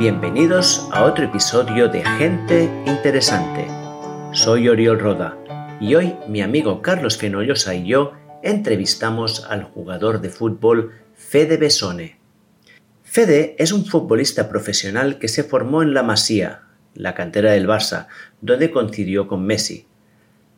Bienvenidos a otro episodio de Gente Interesante. Soy Oriol Roda y hoy mi amigo Carlos Fenollosa y yo entrevistamos al jugador de fútbol Fede Besone. Fede es un futbolista profesional que se formó en La Masía, la cantera del Barça, donde coincidió con Messi.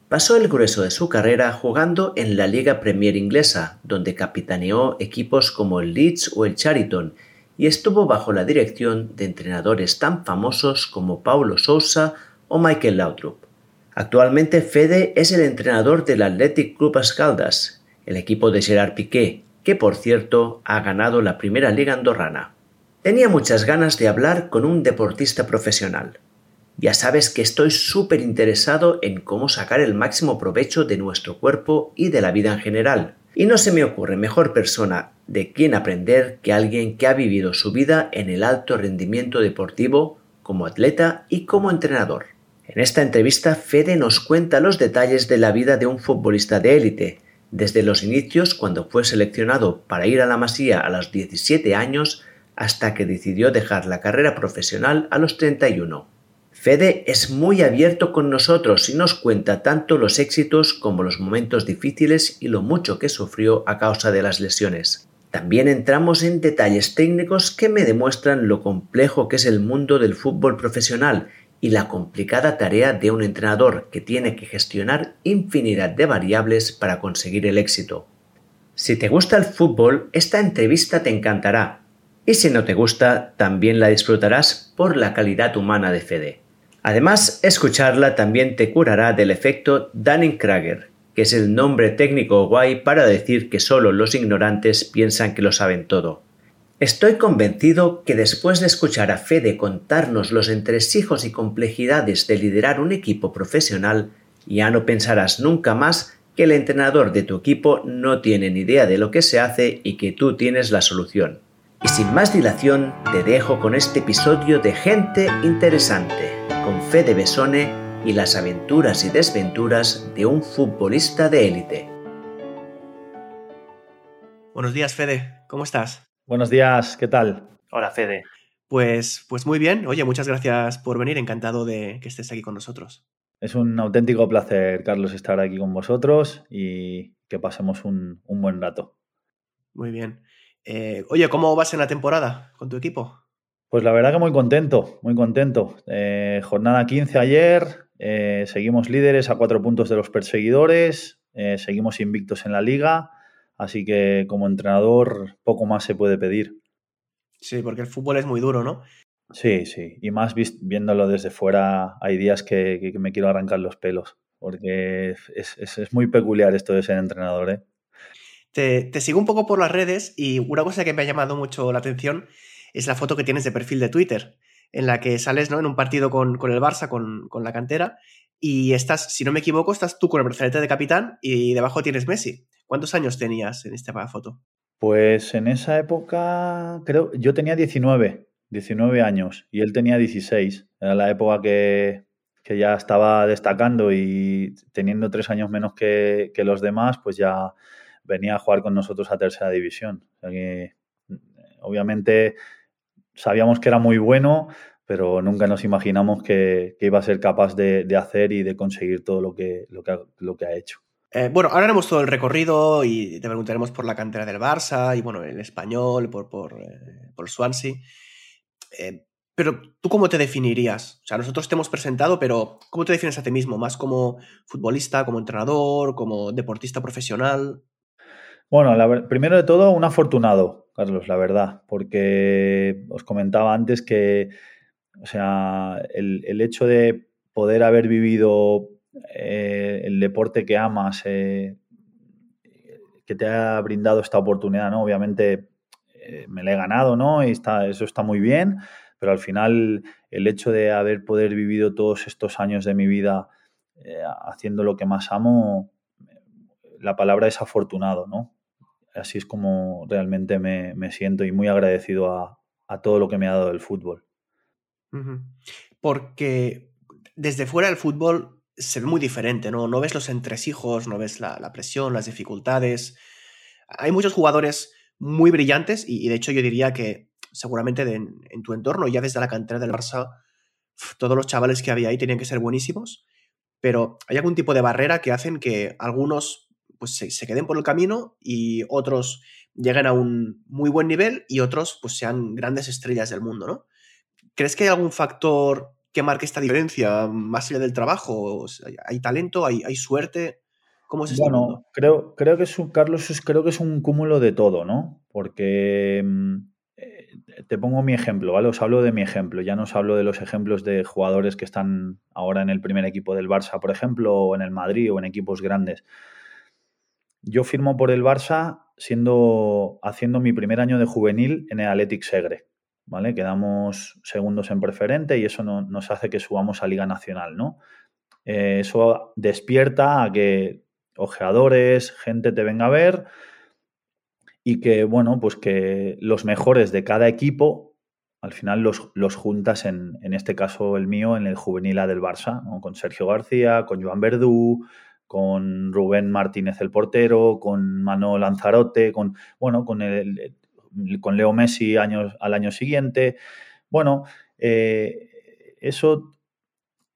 Pasó el grueso de su carrera jugando en la Liga Premier inglesa, donde capitaneó equipos como el Leeds o el Chariton y estuvo bajo la dirección de entrenadores tan famosos como Paulo Sousa o Michael Laudrup. Actualmente Fede es el entrenador del Athletic Club Ascaldas, el equipo de Gerard Piqué, que por cierto ha ganado la primera liga andorrana. Tenía muchas ganas de hablar con un deportista profesional. Ya sabes que estoy súper interesado en cómo sacar el máximo provecho de nuestro cuerpo y de la vida en general. Y no se me ocurre mejor persona de quien aprender que alguien que ha vivido su vida en el alto rendimiento deportivo como atleta y como entrenador. En esta entrevista Fede nos cuenta los detalles de la vida de un futbolista de élite, desde los inicios cuando fue seleccionado para ir a la Masía a los 17 años hasta que decidió dejar la carrera profesional a los 31. Fede es muy abierto con nosotros y nos cuenta tanto los éxitos como los momentos difíciles y lo mucho que sufrió a causa de las lesiones. También entramos en detalles técnicos que me demuestran lo complejo que es el mundo del fútbol profesional y la complicada tarea de un entrenador que tiene que gestionar infinidad de variables para conseguir el éxito. Si te gusta el fútbol, esta entrevista te encantará. Y si no te gusta, también la disfrutarás por la calidad humana de Fede. Además, escucharla también te curará del efecto Dunning-Kruger, que es el nombre técnico guay para decir que solo los ignorantes piensan que lo saben todo. Estoy convencido que después de escuchar a Fede contarnos los entresijos y complejidades de liderar un equipo profesional, ya no pensarás nunca más que el entrenador de tu equipo no tiene ni idea de lo que se hace y que tú tienes la solución. Y sin más dilación, te dejo con este episodio de Gente Interesante con Fede Besone y las aventuras y desventuras de un futbolista de élite. Buenos días, Fede. ¿Cómo estás? Buenos días, ¿qué tal? Hola, Fede. Pues, pues muy bien. Oye, muchas gracias por venir. Encantado de que estés aquí con nosotros. Es un auténtico placer, Carlos, estar aquí con vosotros y que pasemos un, buen rato. Muy bien. Eh, oye, ¿cómo vas en la temporada con tu equipo? Pues la verdad que muy contento, muy contento. Eh, jornada 15 ayer, eh, seguimos líderes a cuatro puntos de los perseguidores, eh, seguimos invictos en la liga, así que como entrenador poco más se puede pedir. Sí, porque el fútbol es muy duro, ¿no? Sí, sí, y más viéndolo desde fuera, hay días que, me quiero arrancar los pelos, porque es, muy peculiar esto de ser entrenador. ¿eh? Te, te sigo un poco por las redes y una cosa que me ha llamado mucho la atención es la foto que tienes de perfil de Twitter, en la que sales ¿no? en un partido con, el Barça, con, la cantera, y estás, si no me equivoco, estás tú con el brazalete de capitán y debajo tienes Messi. ¿Cuántos años tenías en esta foto? Pues en esa época, creo, yo tenía 19, 19 años y él tenía 16. Era la época que, ya estaba destacando y teniendo tres años menos que, los demás, pues ya venía a jugar con nosotros a tercera división. obviamente sabíamos que era muy bueno, pero nunca nos imaginamos que, iba a ser capaz de, hacer y de conseguir todo lo que, lo que, ha, lo que ha hecho. Eh, bueno, ahora haremos todo el recorrido y te preguntaremos por la cantera del Barça y bueno, el español, por, por, eh, por Swansea. Eh, pero tú cómo te definirías? O sea, nosotros te hemos presentado, pero ¿cómo te defines a ti mismo? ¿Más como futbolista, como entrenador, como deportista profesional? Bueno, primero de todo, un afortunado. Carlos, la verdad, porque os comentaba antes que, o sea, el, hecho de poder haber vivido eh, el deporte que amas, eh, que te ha brindado esta oportunidad, ¿no? Obviamente eh, me la he ganado, ¿no? Y está, eso está muy bien, pero al final el hecho de haber poder vivido todos estos años de mi vida haciendo lo que más amo, la palabra es afortunado, ¿no? Así es como realmente me, siento y muy agradecido a, todo lo que me ha dado el fútbol. Porque desde fuera del fútbol se ve muy diferente, ¿no? No ves los entresijos, no ves la, presión, las dificultades. Hay muchos jugadores muy brillantes y, de hecho yo diría que seguramente en tu entorno, ya desde la cantera del Barça, todos los chavales que había ahí tenían que ser buenísimos, pero hay algún tipo de barrera que hacen que algunos pues, se, queden por el camino y otros lleguen a un muy buen nivel y otros pues sean grandes estrellas del mundo, ¿no? ¿Crees que hay algún factor que marque esta diferencia más allá del trabajo? ¿Hay talento? ¿Hay, hay suerte? ¿Cómo es este bueno, Creo, creo que es un, Carlos, creo que es un cúmulo de todo, ¿no? Porque mm, eh, te pongo mi ejemplo, ¿vale? Os hablo de mi ejemplo, ya no os hablo de los ejemplos de jugadores que están ahora en el primer equipo del Barça, por ejemplo, o en el Madrid o en equipos grandes. Yo firmo por el Barça siendo haciendo mi primer año de juvenil en el Athletic Segre, ¿vale? Quedamos segundos en preferente y eso nos hace que subamos a Liga Nacional, ¿no? Eh, eso despierta a que ojeadores, gente te venga a ver y que, bueno, pues que los mejores de cada equipo, al final los, los juntas en, en este caso el mío, en el juvenil A del Barça, con Sergio García, con Joan Verdú, con Rubén Martínez el portero, con Manuel Lanzarote, con, bueno, con, el, con Leo Messi años, al año siguiente. Bueno, eh, eso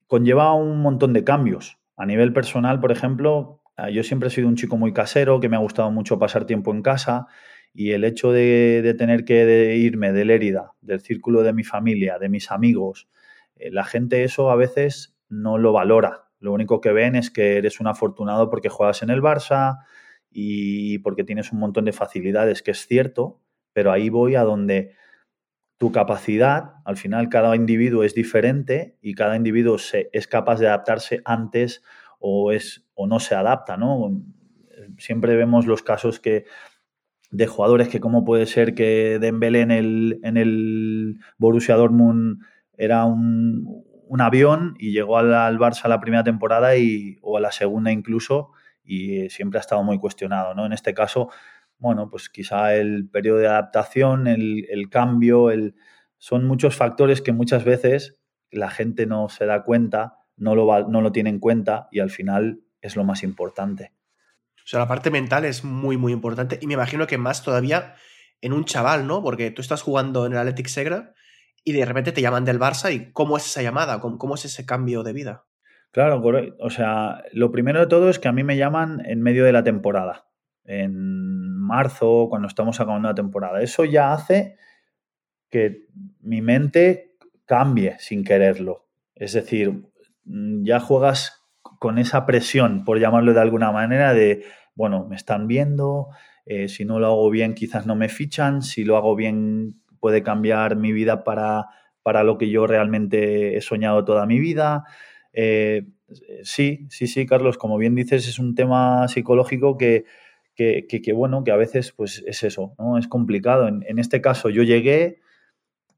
conlleva un montón de cambios. A nivel personal, por ejemplo, Ah, yo siempre he sido un chico muy casero, que me ha gustado mucho pasar tiempo en casa y el hecho de, tener que irme de Lérida, del círculo de mi familia, de mis amigos, eh, la gente eso a veces no lo valora. Lo único que ven es que eres un afortunado porque juegas en el Barça y porque tienes un montón de facilidades, que es cierto, pero ahí voy a donde tu capacidad, al final cada individuo es diferente y cada individuo se, es capaz de adaptarse antes o, es, o no se adapta, ¿no? Siempre vemos los casos que de jugadores que cómo puede ser que Dembélé en el, en el Borussia Dortmund era un, avión y llegó al, al, Barça la primera temporada y, o a la segunda incluso y siempre ha estado muy cuestionado, ¿no? En este caso, bueno, pues quizá el periodo de adaptación, el, el cambio, el, son muchos factores que muchas veces la gente no se da cuenta no lo, no lo tiene en cuenta y al final es lo más importante. O sea, la parte mental es muy, muy importante y me imagino que más todavía en un chaval, ¿no? Porque tú estás jugando en el Athletic Segra y de repente te llaman del Barça y ¿cómo es esa llamada? ¿Cómo, es ese cambio de vida? Claro, o sea, lo primero de todo es que a mí me llaman en medio de la temporada, en marzo, cuando estamos acabando la temporada. Eso ya hace que mi mente cambie sin quererlo. Es decir, Mm, ya juegas con esa presión, por llamarlo de alguna manera, de, bueno, me están viendo, eh, si no lo hago bien quizás no me fichan, si lo hago bien puede cambiar mi vida para, para lo que yo realmente he soñado toda mi vida. Eh, sí, sí, sí, Carlos, como bien dices, es un tema psicológico que, que, que, bueno, que a veces pues es eso, ¿no? Es complicado. En, este caso yo llegué,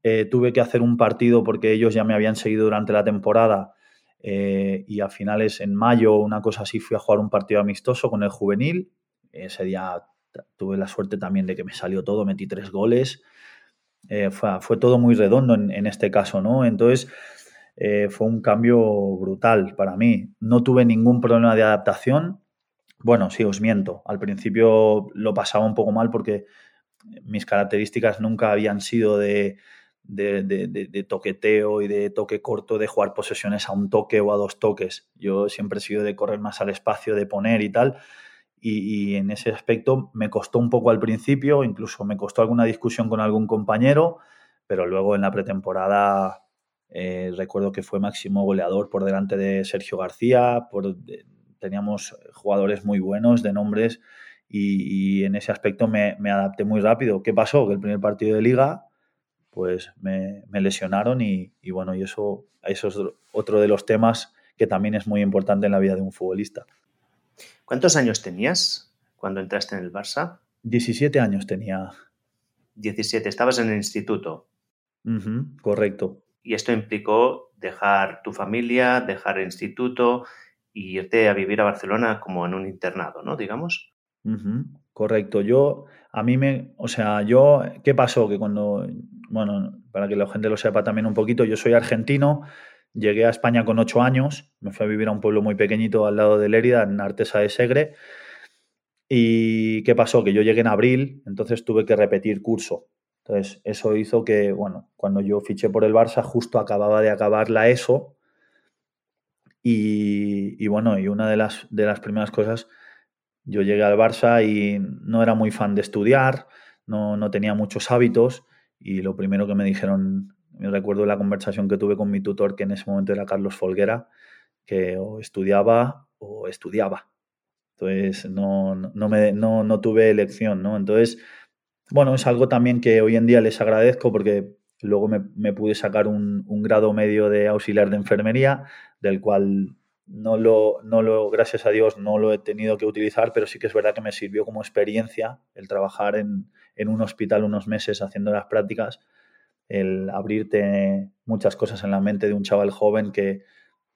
eh, tuve que hacer un partido porque ellos ya me habían seguido durante la temporada eh, y a finales, en mayo, una cosa así, fui a jugar un partido amistoso con el juvenil. Ese día tuve la suerte también de que me salió todo, metí tres goles. Eh, fue, todo muy redondo en, este caso, ¿no? Entonces, eh, fue un cambio brutal para mí. No tuve ningún problema de adaptación. Bueno, sí, os miento. Al principio lo pasaba un poco mal porque mis características nunca habían sido de, de, toqueteo y de toque corto, de jugar posesiones a un toque o a dos toques. Yo siempre he sido de correr más al espacio, de poner y tal. Y, en ese aspecto me costó un poco al principio, incluso me costó alguna discusión con algún compañero, pero luego en la pretemporada eh, recuerdo que fue máximo goleador por delante de Sergio García, por, teníamos jugadores muy buenos de nombres y, en ese aspecto me, adapté muy rápido. ¿Qué pasó? Que el primer partido de liga pues me, lesionaron y, bueno, y eso, eso es otro de los temas que también es muy importante en la vida de un futbolista. ¿Cuántos años tenías cuando entraste en el Barça? 17 años tenía. 17, estabas en el instituto. correcto. Y esto implicó dejar tu familia, dejar el instituto y irte a vivir a Barcelona como en un internado, ¿no? Digamos. Correcto. Yo, a mí me, o sea, yo, ¿qué pasó? Que cuando, bueno, para que la gente lo sepa también un poquito, yo soy argentino, llegué a España con ocho años, me fui a vivir a un pueblo muy pequeñito al lado de Lérida, en Artesa de Segre. ¿Y qué pasó? Que yo llegué en abril, entonces tuve que repetir curso. Entonces, eso hizo que, bueno, cuando yo fiché por el Barça, justo acababa de acabar la ESO. Y, bueno, y una de las, de las primeras cosas, yo llegué al Barça y no era muy fan de estudiar, no, no tenía muchos hábitos. Y lo primero que me dijeron, me recuerdo la conversación que tuve con mi tutor, que en ese momento era Carlos Folguera, que o estudiaba o estudiaba. Entonces, no, no, me, no, no tuve elección, ¿no? Entonces, bueno, es algo también que hoy en día les agradezco porque luego me, pude sacar un, grado medio de auxiliar de enfermería, del cual no lo, no lo, gracias a Dios, no lo he tenido que utilizar, pero sí que es verdad que me sirvió como experiencia el trabajar en, un hospital unos meses haciendo las prácticas, el abrirte muchas cosas en la mente de un chaval joven que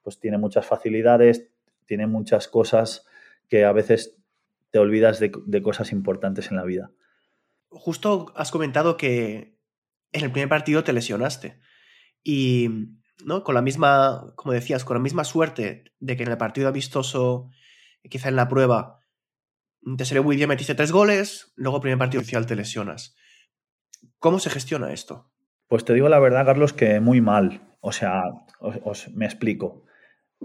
pues tiene muchas facilidades, tiene muchas cosas que a veces te olvidas de cosas importantes en la vida justo has comentado que en el primer partido te lesionaste. Y, ¿no? Con la misma, como decías, con la misma suerte de que en el partido amistoso, quizá en la prueba, te salió muy bien, metiste tres goles, luego el primer partido oficial te lesionas. ¿Cómo se gestiona esto? Pues te digo la verdad, Carlos, que muy mal. O sea, os, me explico.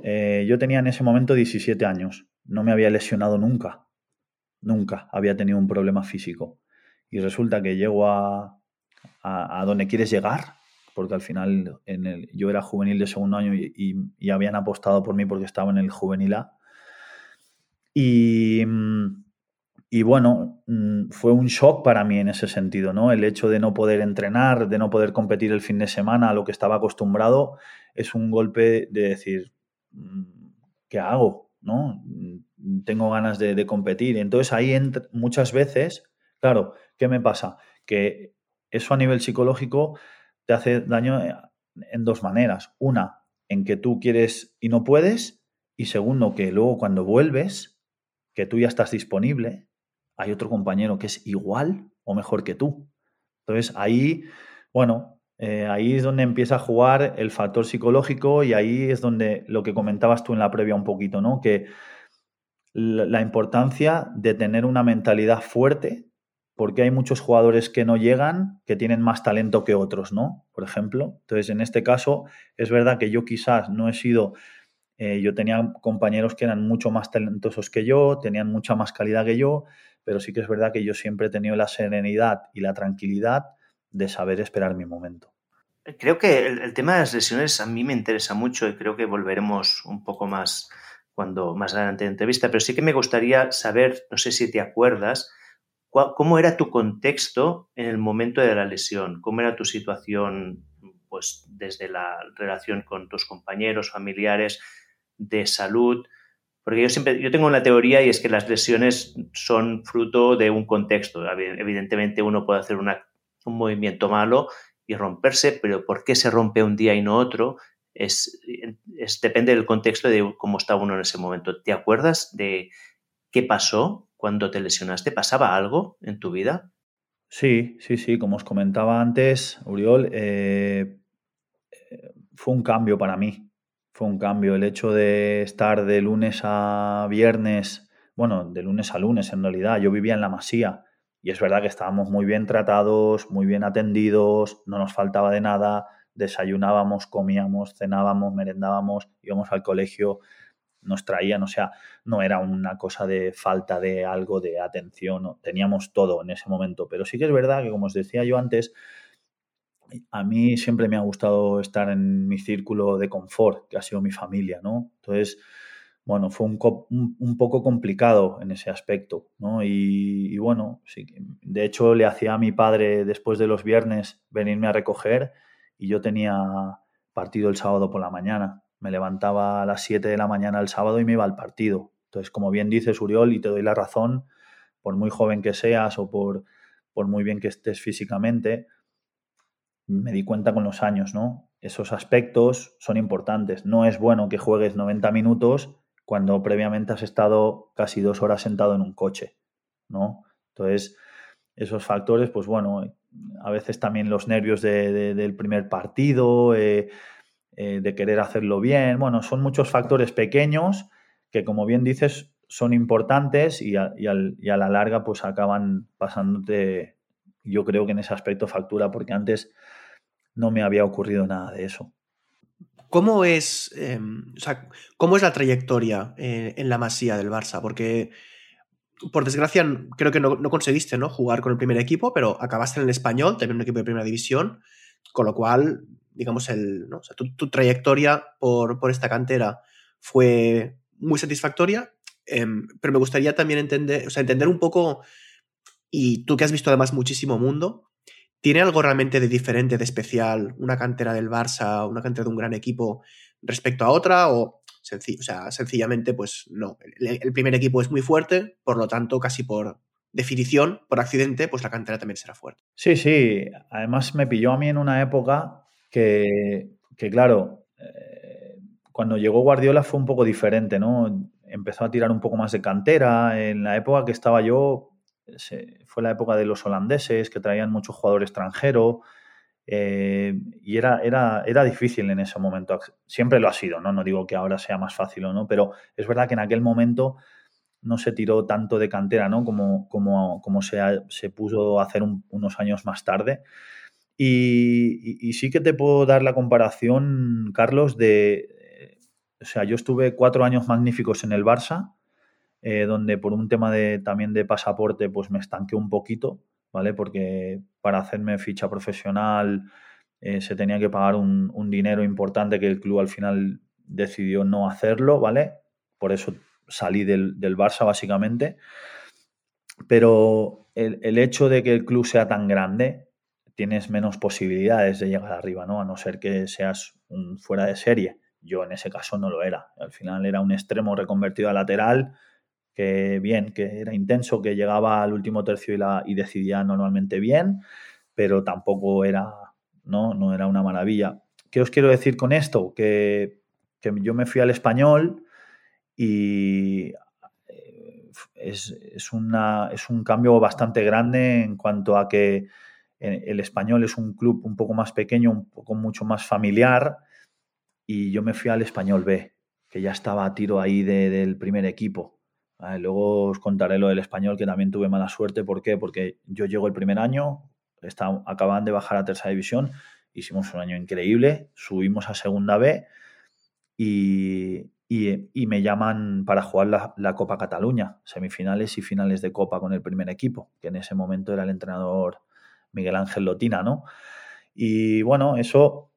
Eh, yo tenía en ese momento 17 años. No me había lesionado nunca. Nunca había tenido un problema físico y resulta que llego a, a, donde quieres llegar, porque al final en el, yo era juvenil de segundo año y, y, habían apostado por mí porque estaba en el juvenil A. Y, y, bueno, mm, fue un shock para mí en ese sentido, ¿no? El hecho de no poder entrenar, de no poder competir el fin de semana a lo que estaba acostumbrado, es un golpe de decir, mm, ¿qué hago? ¿No? Mm, tengo ganas de, de competir. Entonces ahí muchas veces, claro, ¿Qué me pasa? Que eso a nivel psicológico te hace daño eh, en dos maneras. Una, en que tú quieres y no puedes. Y segundo, que luego cuando vuelves, que tú ya estás disponible, hay otro compañero que es igual o mejor que tú. Entonces ahí, bueno, eh, ahí es donde empieza a jugar el factor psicológico y ahí es donde lo que comentabas tú en la previa un poquito, ¿no? Que la importancia de tener una mentalidad fuerte porque hay muchos jugadores que no llegan, que tienen más talento que otros, ¿no? Por ejemplo. Entonces, en este caso, es verdad que yo quizás no he sido, eh, yo tenía compañeros que eran mucho más talentosos que yo, tenían mucha más calidad que yo, pero sí que es verdad que yo siempre he tenido la serenidad y la tranquilidad de saber esperar mi momento. Creo que el, tema de las lesiones a mí me interesa mucho y creo que volveremos un poco más cuando más adelante en entrevista, pero sí que me gustaría saber, no sé si te acuerdas, ¿Cómo era tu contexto en el momento de la lesión? ¿Cómo era tu situación, pues, desde la relación con tus compañeros, familiares, de salud? Porque yo siempre, yo tengo una teoría y es que las lesiones son fruto de un contexto. Evidentemente uno puede hacer un movimiento malo y romperse, pero ¿por qué se rompe un día y no otro? Es, depende del contexto de cómo está uno en ese momento. ¿Te acuerdas de qué pasó cuando te lesionaste? ¿Pasaba algo en tu vida? Sí, sí, sí. Como os comentaba antes, Uriol, eh, fue un cambio para mí. Fue un cambio. El hecho de estar de lunes a viernes, bueno, de lunes a lunes en realidad. Yo vivía en la Masía y es verdad que estábamos muy bien tratados, muy bien atendidos, no nos faltaba de nada. Desayunábamos, comíamos, cenábamos, merendábamos, íbamos al colegio nos traían, o sea, no era una cosa de falta de algo, de atención, teníamos todo en ese momento, pero sí que es verdad que, como os decía yo antes, a mí siempre me ha gustado estar en mi círculo de confort, que ha sido mi familia, ¿no? Entonces, bueno, fue un, poco complicado en ese aspecto, ¿no? Y, bueno, de hecho le hacía a mi padre después de los viernes venirme a recoger y yo tenía partido el sábado por la mañana. Me levantaba a las 7 de la mañana el sábado y me iba al partido. Entonces, como bien dices, Uriol, y te doy la razón, por muy joven que seas o por muy bien que estés físicamente, me di cuenta con los años, ¿no? Esos aspectos son importantes. No es bueno que juegues 90 minutos cuando previamente has estado casi dos horas sentado en un coche, ¿no? Entonces, esos factores, pues bueno, a veces también los nervios del primer partido, eh, eh, de querer hacerlo bien. Bueno, son muchos factores pequeños que, como bien dices, son importantes y a, la larga pues acaban pasándote yo creo que en ese aspecto factura porque antes no me había ocurrido nada de eso. ¿Cómo es, em, ¿cómo es la trayectoria eh, en la masía del Barça? Porque, por desgracia, creo que no, conseguiste ¿no? jugar con el primer equipo, pero acabaste en el español, también un equipo de primera división, con lo cual, digamos, el, tu, trayectoria por, por, esta cantera fue muy satisfactoria, em, pero me gustaría también entender, o sea, entender un poco, y tú que has visto además muchísimo mundo, ¿Tiene algo realmente de diferente, de especial, una cantera del Barça, una cantera de un gran equipo respecto a otra? O, sea, sencillamente, pues no. El, primer equipo es muy fuerte, por lo tanto, casi por definición, por accidente, pues la cantera también será fuerte. Sí, sí. Además, me pilló a mí en una época que, que claro, eh, cuando llegó Guardiola fue un poco diferente, ¿no? Empezó a tirar un poco más de cantera. En la época que estaba yo, fue la época de los holandeses que traían mucho jugador extranjero eh, y era, era, era difícil en ese momento. Siempre lo ha sido, ¿no? No digo que ahora sea más fácil o no, pero es verdad que en aquel momento no se tiró tanto de cantera, ¿no? Como, como, como se, se puso a hacer unos años más tarde. Y, sí que te puedo dar la comparación, Carlos, de... O sea, yo estuve cuatro años magníficos en el Barça eh, donde por un tema de, también de pasaporte pues me estanqué un poquito, ¿vale? Porque para hacerme ficha profesional eh, se tenía que pagar un, dinero importante que el club al final decidió no hacerlo, ¿vale? Por eso salí del, del Barça básicamente. Pero el, el, hecho de que el club sea tan grande, tienes menos posibilidades de llegar arriba, ¿no? A no ser que seas un fuera de serie. Yo en ese caso no lo era. Al final era un extremo reconvertido a lateral que bien, que era intenso, que llegaba al último tercio y, decidía normalmente bien, pero tampoco era, ¿no? no era una maravilla. ¿Qué os quiero decir con esto? Que, yo me fui al español y eh, es, es, una, es un cambio bastante grande en cuanto a que eh, el español es un club un poco más pequeño, un poco mucho más familiar y yo me fui al español B, que ya estaba a tiro ahí del primer equipo. Luego os contaré lo del español, que también tuve mala suerte. ¿Por qué? Porque yo llego el primer año, está, acaban de bajar a tercera división, hicimos un año increíble, subimos a segunda B y, me llaman para jugar la, Copa Cataluña, semifinales y finales de Copa con el primer equipo, que en ese momento era el entrenador Miguel Ángel Lotina, ¿no? Y bueno, eso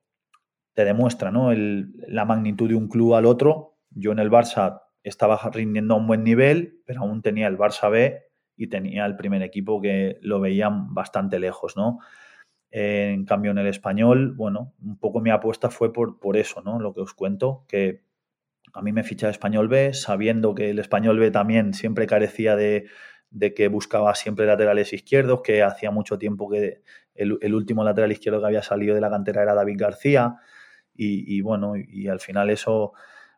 te demuestra, ¿no? la magnitud de un club al otro. Yo en el Barça estaba rindiendo a un buen nivel, pero aún tenía el Barça B y tenía el primer equipo que lo veían bastante lejos, ¿no? En cambio, en el español, bueno, un poco mi apuesta fue por, por eso, ¿no? Lo que os cuento, que a mí me ficha el español B, sabiendo que el español B también siempre carecía de, que buscaba siempre laterales izquierdos, que hacía mucho tiempo que el, último lateral izquierdo que había salido de la cantera era David García, y bueno, y al final eso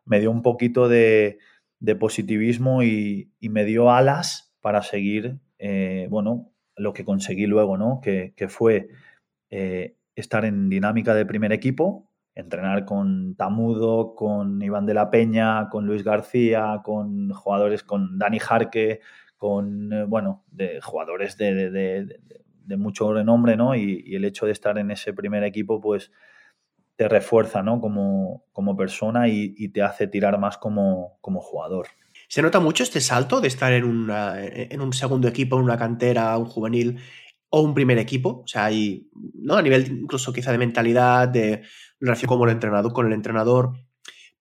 me dio un poquito de, de positivismo y, me dio alas para seguir, eh, bueno, lo que conseguí luego, ¿no? Que, fue eh, estar en dinámica de primer equipo, entrenar con Tamudo, con Iván de la Peña, con Luis García, con jugadores, con Dani Jarque, con, eh, bueno, de jugadores de, mucho renombre, ¿no? Y, el hecho de estar en ese primer equipo, pues te refuerza ¿no? como, como persona y, te hace tirar más como, como, jugador. ¿Se nota mucho este salto de estar en, en un segundo equipo, en una cantera, un juvenil o un primer equipo? O sea, hay, ¿no? A nivel incluso quizá de mentalidad, de relación como el entrenador, con el entrenador.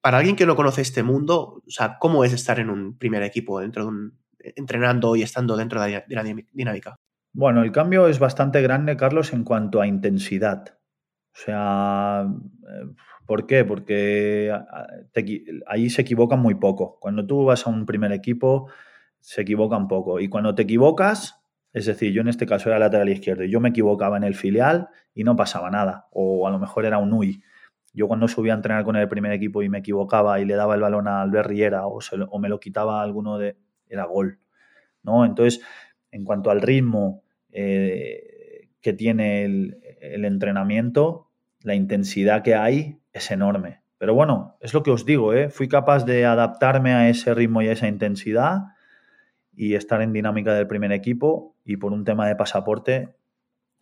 Para alguien que no conoce este mundo, o sea, ¿cómo es estar en un primer equipo, dentro de un, entrenando y estando dentro de la dinámica? Bueno, el cambio es bastante grande, Carlos, en cuanto a intensidad. O sea, eh, ¿por qué? Porque ahí se equivocan muy poco. Cuando tú vas a un primer equipo, se equivocan poco. Y cuando te equivocas, es decir, yo en este caso era lateral izquierdo y yo me equivocaba en el filial y no pasaba nada. O a lo mejor era un UI. Yo cuando subía a entrenar con el primer equipo y me equivocaba y le daba el balón a Albert o, o me lo quitaba alguno de... era gol. ¿no? Entonces, en cuanto al ritmo eh, que tiene el entrenamiento, la intensidad que hay es enorme. Pero bueno, es lo que os digo, ¿eh? fui capaz de adaptarme a ese ritmo y a esa intensidad y estar en dinámica del primer equipo y por un tema de pasaporte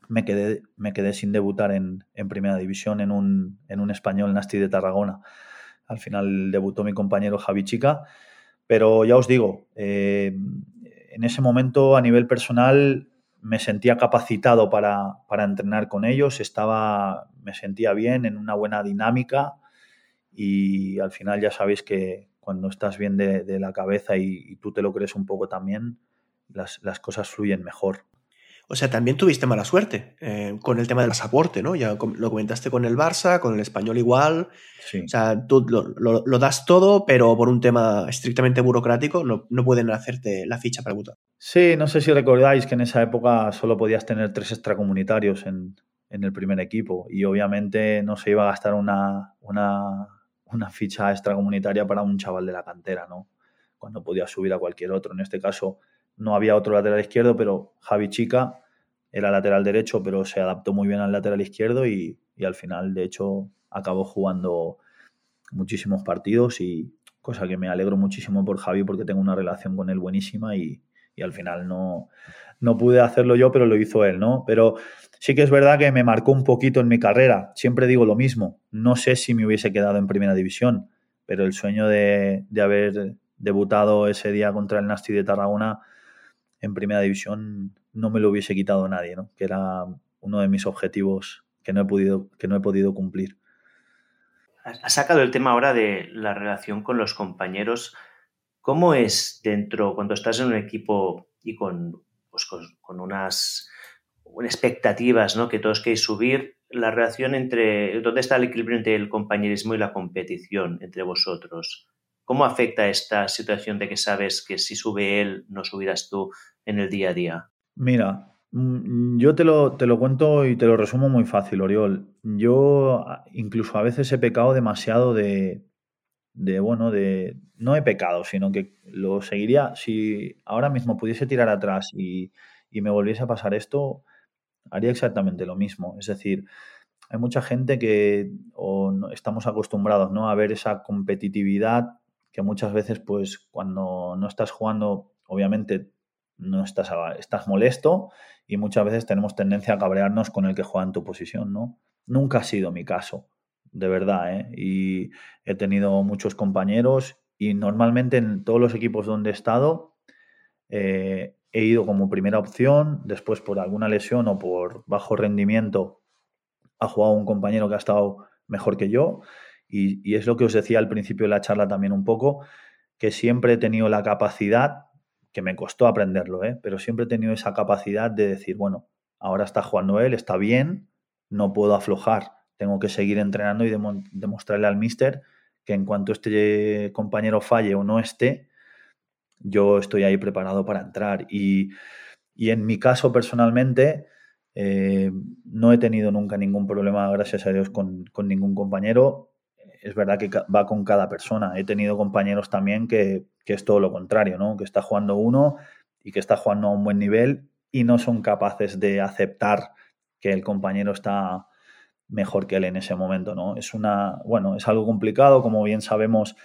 me quedé, me quedé sin debutar en, primera división en un, en un español Nasti de Tarragona. Al final debutó mi compañero Javi Chica, pero ya os digo, eh, en ese momento a nivel personal me sentía capacitado para, entrenar con ellos, estaba, me sentía bien, en una buena dinámica y al final ya sabéis que cuando estás bien de, la cabeza y, tú te lo crees un poco también, las, las cosas fluyen mejor. O sea, también tuviste mala suerte eh, con el tema del pasaporte, ¿no? Ya lo comentaste con el Barça, con el español igual. O sea, tú lo, das todo, pero por un tema estrictamente burocrático no, pueden hacerte la ficha para votar. Sí, no sé si recordáis que en esa época solo podías tener tres extracomunitarios en, en el primer equipo y obviamente no se iba a gastar una, una, una ficha extracomunitaria para un chaval de la cantera, ¿no? Cuando podía subir a cualquier otro. En este caso no había otro lateral izquierdo, pero Javi Chica era lateral derecho, pero se adaptó muy bien al lateral izquierdo y, al final, de hecho, acabó jugando muchísimos partidos y cosa que me alegro muchísimo por Javi porque tengo una relación con él buenísima y, al final no, no pude hacerlo yo, pero lo hizo él, ¿no? Pero sí que es verdad que me marcó un poquito en mi carrera. Siempre digo lo mismo. No sé si me hubiese quedado en primera división, pero el sueño de, de haber debutado ese día contra el Nasti de Tarragona en primera división no me lo hubiese quitado nadie, ¿no? que era uno de mis objetivos que no he podido, que no he podido cumplir. Has sacado el tema ahora de la relación con los compañeros. ¿Cómo es dentro, cuando estás en un equipo y con, pues con, unas expectativas ¿no? que todos queréis subir, la relación entre, ¿dónde está el equilibrio entre el compañerismo y la competición entre vosotros? ¿Cómo afecta esta situación de que sabes que si sube él, no subirás tú en el día a día? Mira, mm, yo te lo, te lo cuento y te lo resumo muy fácil, Oriol. Yo incluso a veces he pecado demasiado de, de, bueno, de, no he pecado, sino que lo seguiría, si ahora mismo pudiese tirar atrás y, y me volviese a pasar esto, haría exactamente lo mismo. Es decir, hay mucha gente que o estamos acostumbrados ¿no? a ver esa competitividad que muchas veces, pues, cuando no estás jugando, obviamente no estás, estás molesto y muchas veces tenemos tendencia a cabrearnos con el que juega en tu posición, ¿no? Nunca ha sido mi caso, de verdad, ¿eh? Y he tenido muchos compañeros y normalmente en todos los equipos donde he estado eh, he ido como primera opción, después por alguna lesión o por bajo rendimiento ha jugado un compañero que ha estado mejor que yo y, es lo que os decía al principio de la charla también un poco, que siempre he tenido la capacidad, que me costó aprenderlo, ¿eh? pero siempre he tenido esa capacidad de decir, bueno, ahora está jugando él, está bien, no puedo aflojar, tengo que seguir entrenando y demostrarle al mister que en cuanto este compañero falle o no esté, yo estoy ahí preparado para entrar. Y, en mi caso personalmente, eh, no he tenido nunca ningún problema, gracias a Dios, con, con ningún compañero es verdad que va con cada persona. He tenido compañeros también que, es todo lo contrario, ¿no? Que está jugando uno y que está jugando a un buen nivel y no son capaces de aceptar que el compañero está mejor que él en ese momento, ¿no? Es una, bueno, es algo complicado, como bien sabemos,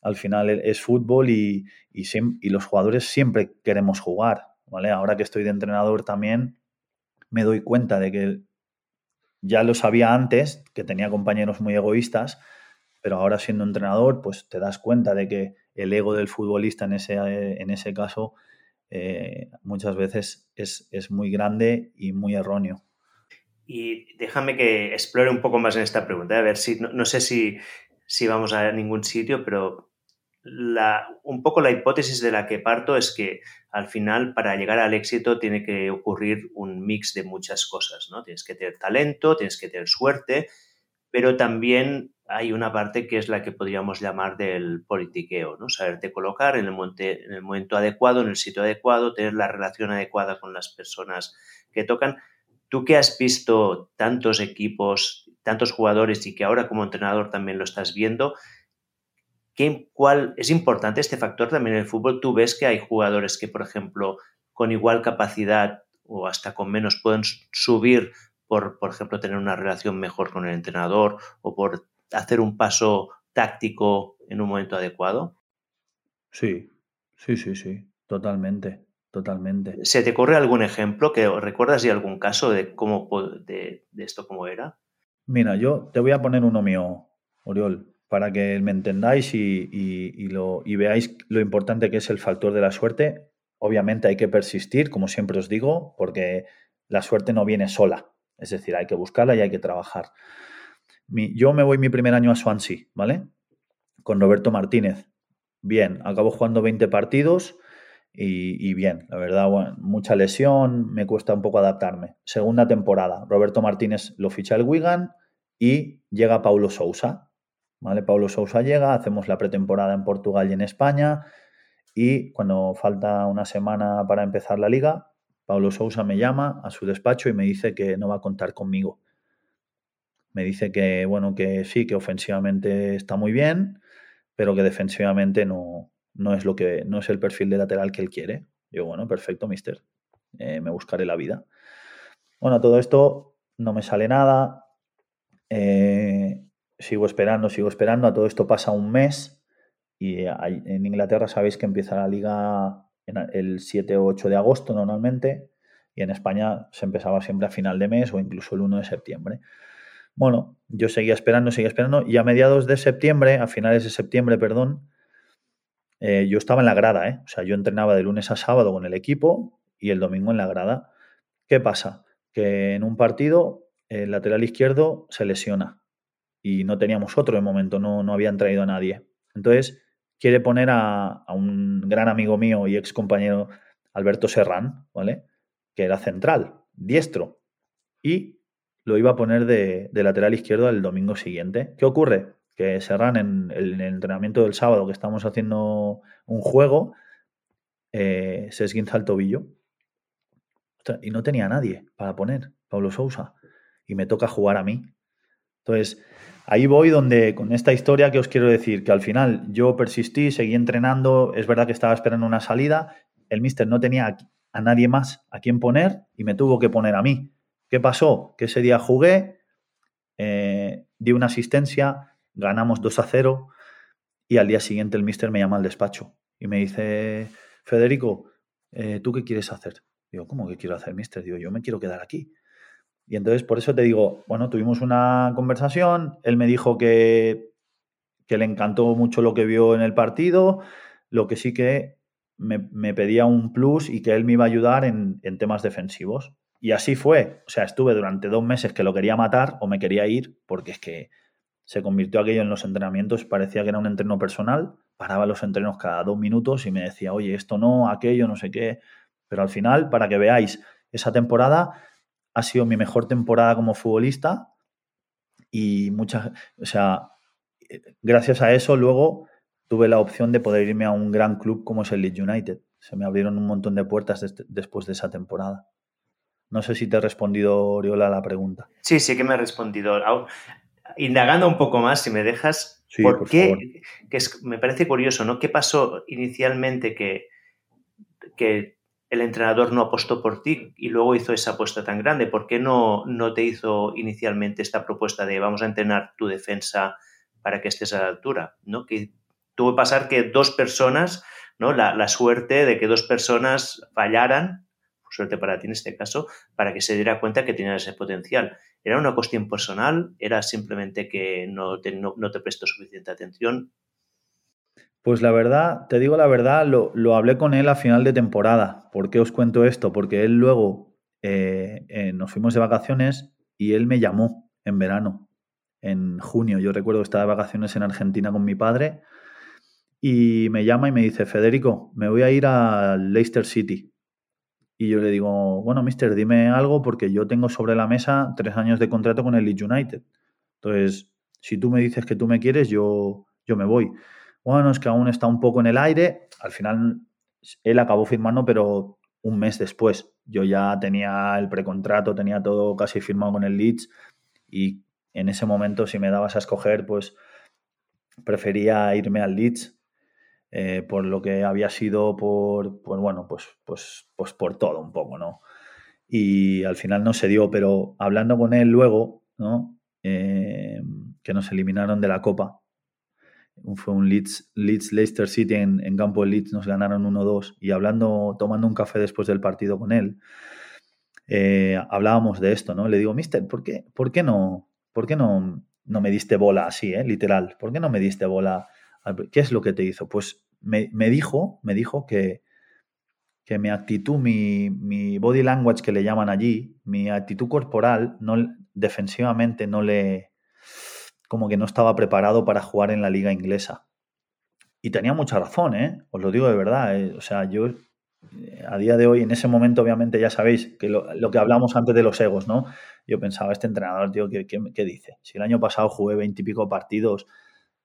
al final es fútbol y, y los jugadores siempre queremos jugar, ¿vale? Ahora que estoy de entrenador también me doy cuenta de que ya lo sabía antes, que tenía compañeros muy egoístas, pero ahora siendo entrenador, pues te das cuenta de que el ego del futbolista en ese, en ese caso eh, muchas veces es, muy grande y muy erróneo. Y déjame que explore un poco más en esta pregunta, a ver si, no, sé si, si, vamos a ningún sitio, pero la, un poco la hipótesis de la que parto es que al final para llegar al éxito tiene que ocurrir un mix de muchas cosas, ¿no? Tienes que tener talento, tienes que tener suerte, pero también hay una parte que es la que podríamos llamar del politiqueo, ¿no? Saberte colocar en el, en el momento adecuado, en el sitio adecuado, tener la relación adecuada con las personas que tocan. Tú que has visto tantos equipos, tantos jugadores y que ahora como entrenador también lo estás viendo, ¿qué, ¿cuál es importante este factor también en el fútbol? Tú ves que hay jugadores que, por ejemplo, con igual capacidad o hasta con menos pueden subir por, por ejemplo, tener una relación mejor con el entrenador o por hacer un paso táctico en un momento adecuado? Sí, sí, sí, sí, totalmente. totalmente. ¿Se te ocurre algún ejemplo que recuerdas de algún caso de cómo de, esto cómo era? Mira, yo te voy a poner uno mío, Oriol, para que me entendáis y, lo, y veáis lo importante que es el factor de la suerte. Obviamente hay que persistir, como siempre os digo, porque la suerte no viene sola. Es decir, hay que buscarla y hay que trabajar. Yo me voy mi primer año a Swansea, ¿vale? Con Roberto Martínez. Bien, acabo jugando 20 partidos y, bien, la verdad, mucha lesión, me cuesta un poco adaptarme. Segunda temporada, Roberto Martínez lo ficha el Wigan y llega Paulo Sousa. ¿vale? Paulo Sousa llega, hacemos la pretemporada en Portugal y en España y cuando falta una semana para empezar la liga, Paulo Sousa me llama a su despacho y me dice que no va a contar conmigo. Me dice que, bueno, que sí, que ofensivamente está muy bien, pero que defensivamente no, no es lo que no es el perfil de lateral que él quiere. Yo, bueno, perfecto, mister. Eh, me buscaré la vida. Bueno, todo esto no me sale nada. Eh, sigo esperando, sigo esperando. A todo esto pasa un mes. Y en Inglaterra sabéis que empieza la liga el 7 o 8 de agosto normalmente. Y en España se empezaba siempre a final de mes o incluso el 1 de septiembre. Bueno, yo seguía esperando, seguía esperando. Y a mediados de septiembre, a finales de septiembre, perdón, eh, yo estaba en la grada, ¿eh? O sea, yo entrenaba de lunes a sábado con el equipo y el domingo en la grada. ¿Qué pasa? Que en un partido el lateral izquierdo se lesiona y no teníamos otro de momento, no, no habían traído a nadie. Entonces, quiere poner a, un gran amigo mío y ex compañero Alberto Serrán, ¿vale? Que era central, diestro. Y lo iba a poner de, lateral izquierdo el domingo siguiente. ¿Qué ocurre? que Serran en el, entrenamiento del sábado que estamos haciendo un juego, eh, se esguinza el tobillo. Y no tenía nadie para poner, Pablo Sousa. Y me toca jugar a mí. Entonces, ahí voy donde, con esta historia que os quiero decir, que al final yo persistí, seguí entrenando, es verdad que estaba esperando una salida, el mister no tenía a nadie más a quien poner y me tuvo que poner a mí. ¿Qué pasó? Que ese día jugué, eh, di una asistencia, ganamos 2 a 0 y al día siguiente el mister me llama al despacho y me dice, Federico, eh, ¿tú qué quieres hacer? Digo, ¿cómo que quiero hacer, mister? Digo, yo me quiero quedar aquí. Y entonces por eso te digo, bueno, tuvimos una conversación, él me dijo que, que le encantó mucho lo que vio en el partido, lo que sí que me, pedía un plus y que él me iba a ayudar en, en, temas defensivos. Y así fue. O sea, estuve durante dos meses que lo quería matar o me quería ir porque es que se convirtió aquello en los entrenamientos, parecía que era un entreno personal, paraba los entrenos cada dos minutos y me decía, oye, esto no, aquello, no sé qué. Pero al final, para que veáis, esa temporada ha sido mi mejor temporada como futbolista y muchas, o sea, gracias a eso luego tuve la opción de poder irme a un gran club como es el Leeds United. Se me abrieron un montón de puertas después de esa temporada. No sé si te he respondido, Oriola, a la pregunta. Sí, sí que me he respondido indagando un poco más, si me dejas, ¿por, qué? Que me parece curioso, ¿no? ¿Qué pasó inicialmente que, que el entrenador no apostó por ti y luego hizo esa apuesta tan grande? ¿Por qué no, no te hizo inicialmente esta propuesta de vamos a entrenar tu defensa para que estés a la altura? ¿no? Que tuvo que pasar que dos personas, ¿no? La, la suerte de que dos personas fallaran, suerte para ti en este caso, para que se diera cuenta que tenía ese potencial. ¿Era una cuestión personal? ¿Era simplemente que no te, no, te prestó suficiente atención? Pues la verdad, te digo la verdad, lo, hablé con él a final de temporada. ¿Por qué os cuento esto? Porque él luego eh, eh, nos fuimos de vacaciones y él me llamó en verano, en junio. Yo recuerdo que estaba de vacaciones en Argentina con mi padre y me llama y me dice, Federico, me voy a ir a Leicester City. Y yo le digo, bueno, mister, dime algo porque yo tengo sobre la mesa tres años de contrato con el Leeds United. Entonces, si tú me dices que tú me quieres, yo, yo me voy. Bueno, es que aún está un poco en el aire. Al final, él acabó firmando, pero un mes después. Yo ya tenía el precontrato, tenía todo casi firmado con el Leeds y en ese momento, si me dabas a escoger, pues prefería irme al Leeds eh, por lo que había sido por, pues bueno, pues, pues, pues por todo un poco, ¿no? Y al final no se dio, pero hablando con él luego. Eh, que nos eliminaron de la Copa, fue un Leeds, Leeds Leicester City en, campo de Leeds, nos ganaron 1-2 y hablando, tomando un café después del partido con él, eh, hablábamos de esto, ¿no? Le digo, mister, ¿por qué, por qué, no, por qué no, no me diste bola así, eh, literal? ¿Por qué no me diste bola? ¿Qué es lo que te hizo? Pues me, me dijo, me dijo que, que mi actitud, mi, mi, body language que le llaman allí, mi actitud corporal, no, defensivamente no le, como que no estaba preparado para jugar en la liga inglesa. Y tenía mucha razón, ¿eh? Os lo digo de verdad. ¿eh? O sea, yo eh, a día de hoy, en ese momento, obviamente, ya sabéis que lo, que hablamos antes de los egos, ¿no? Yo pensaba, este entrenador, tío, ¿qué, qué, dice? Si el año pasado jugué veintipico partidos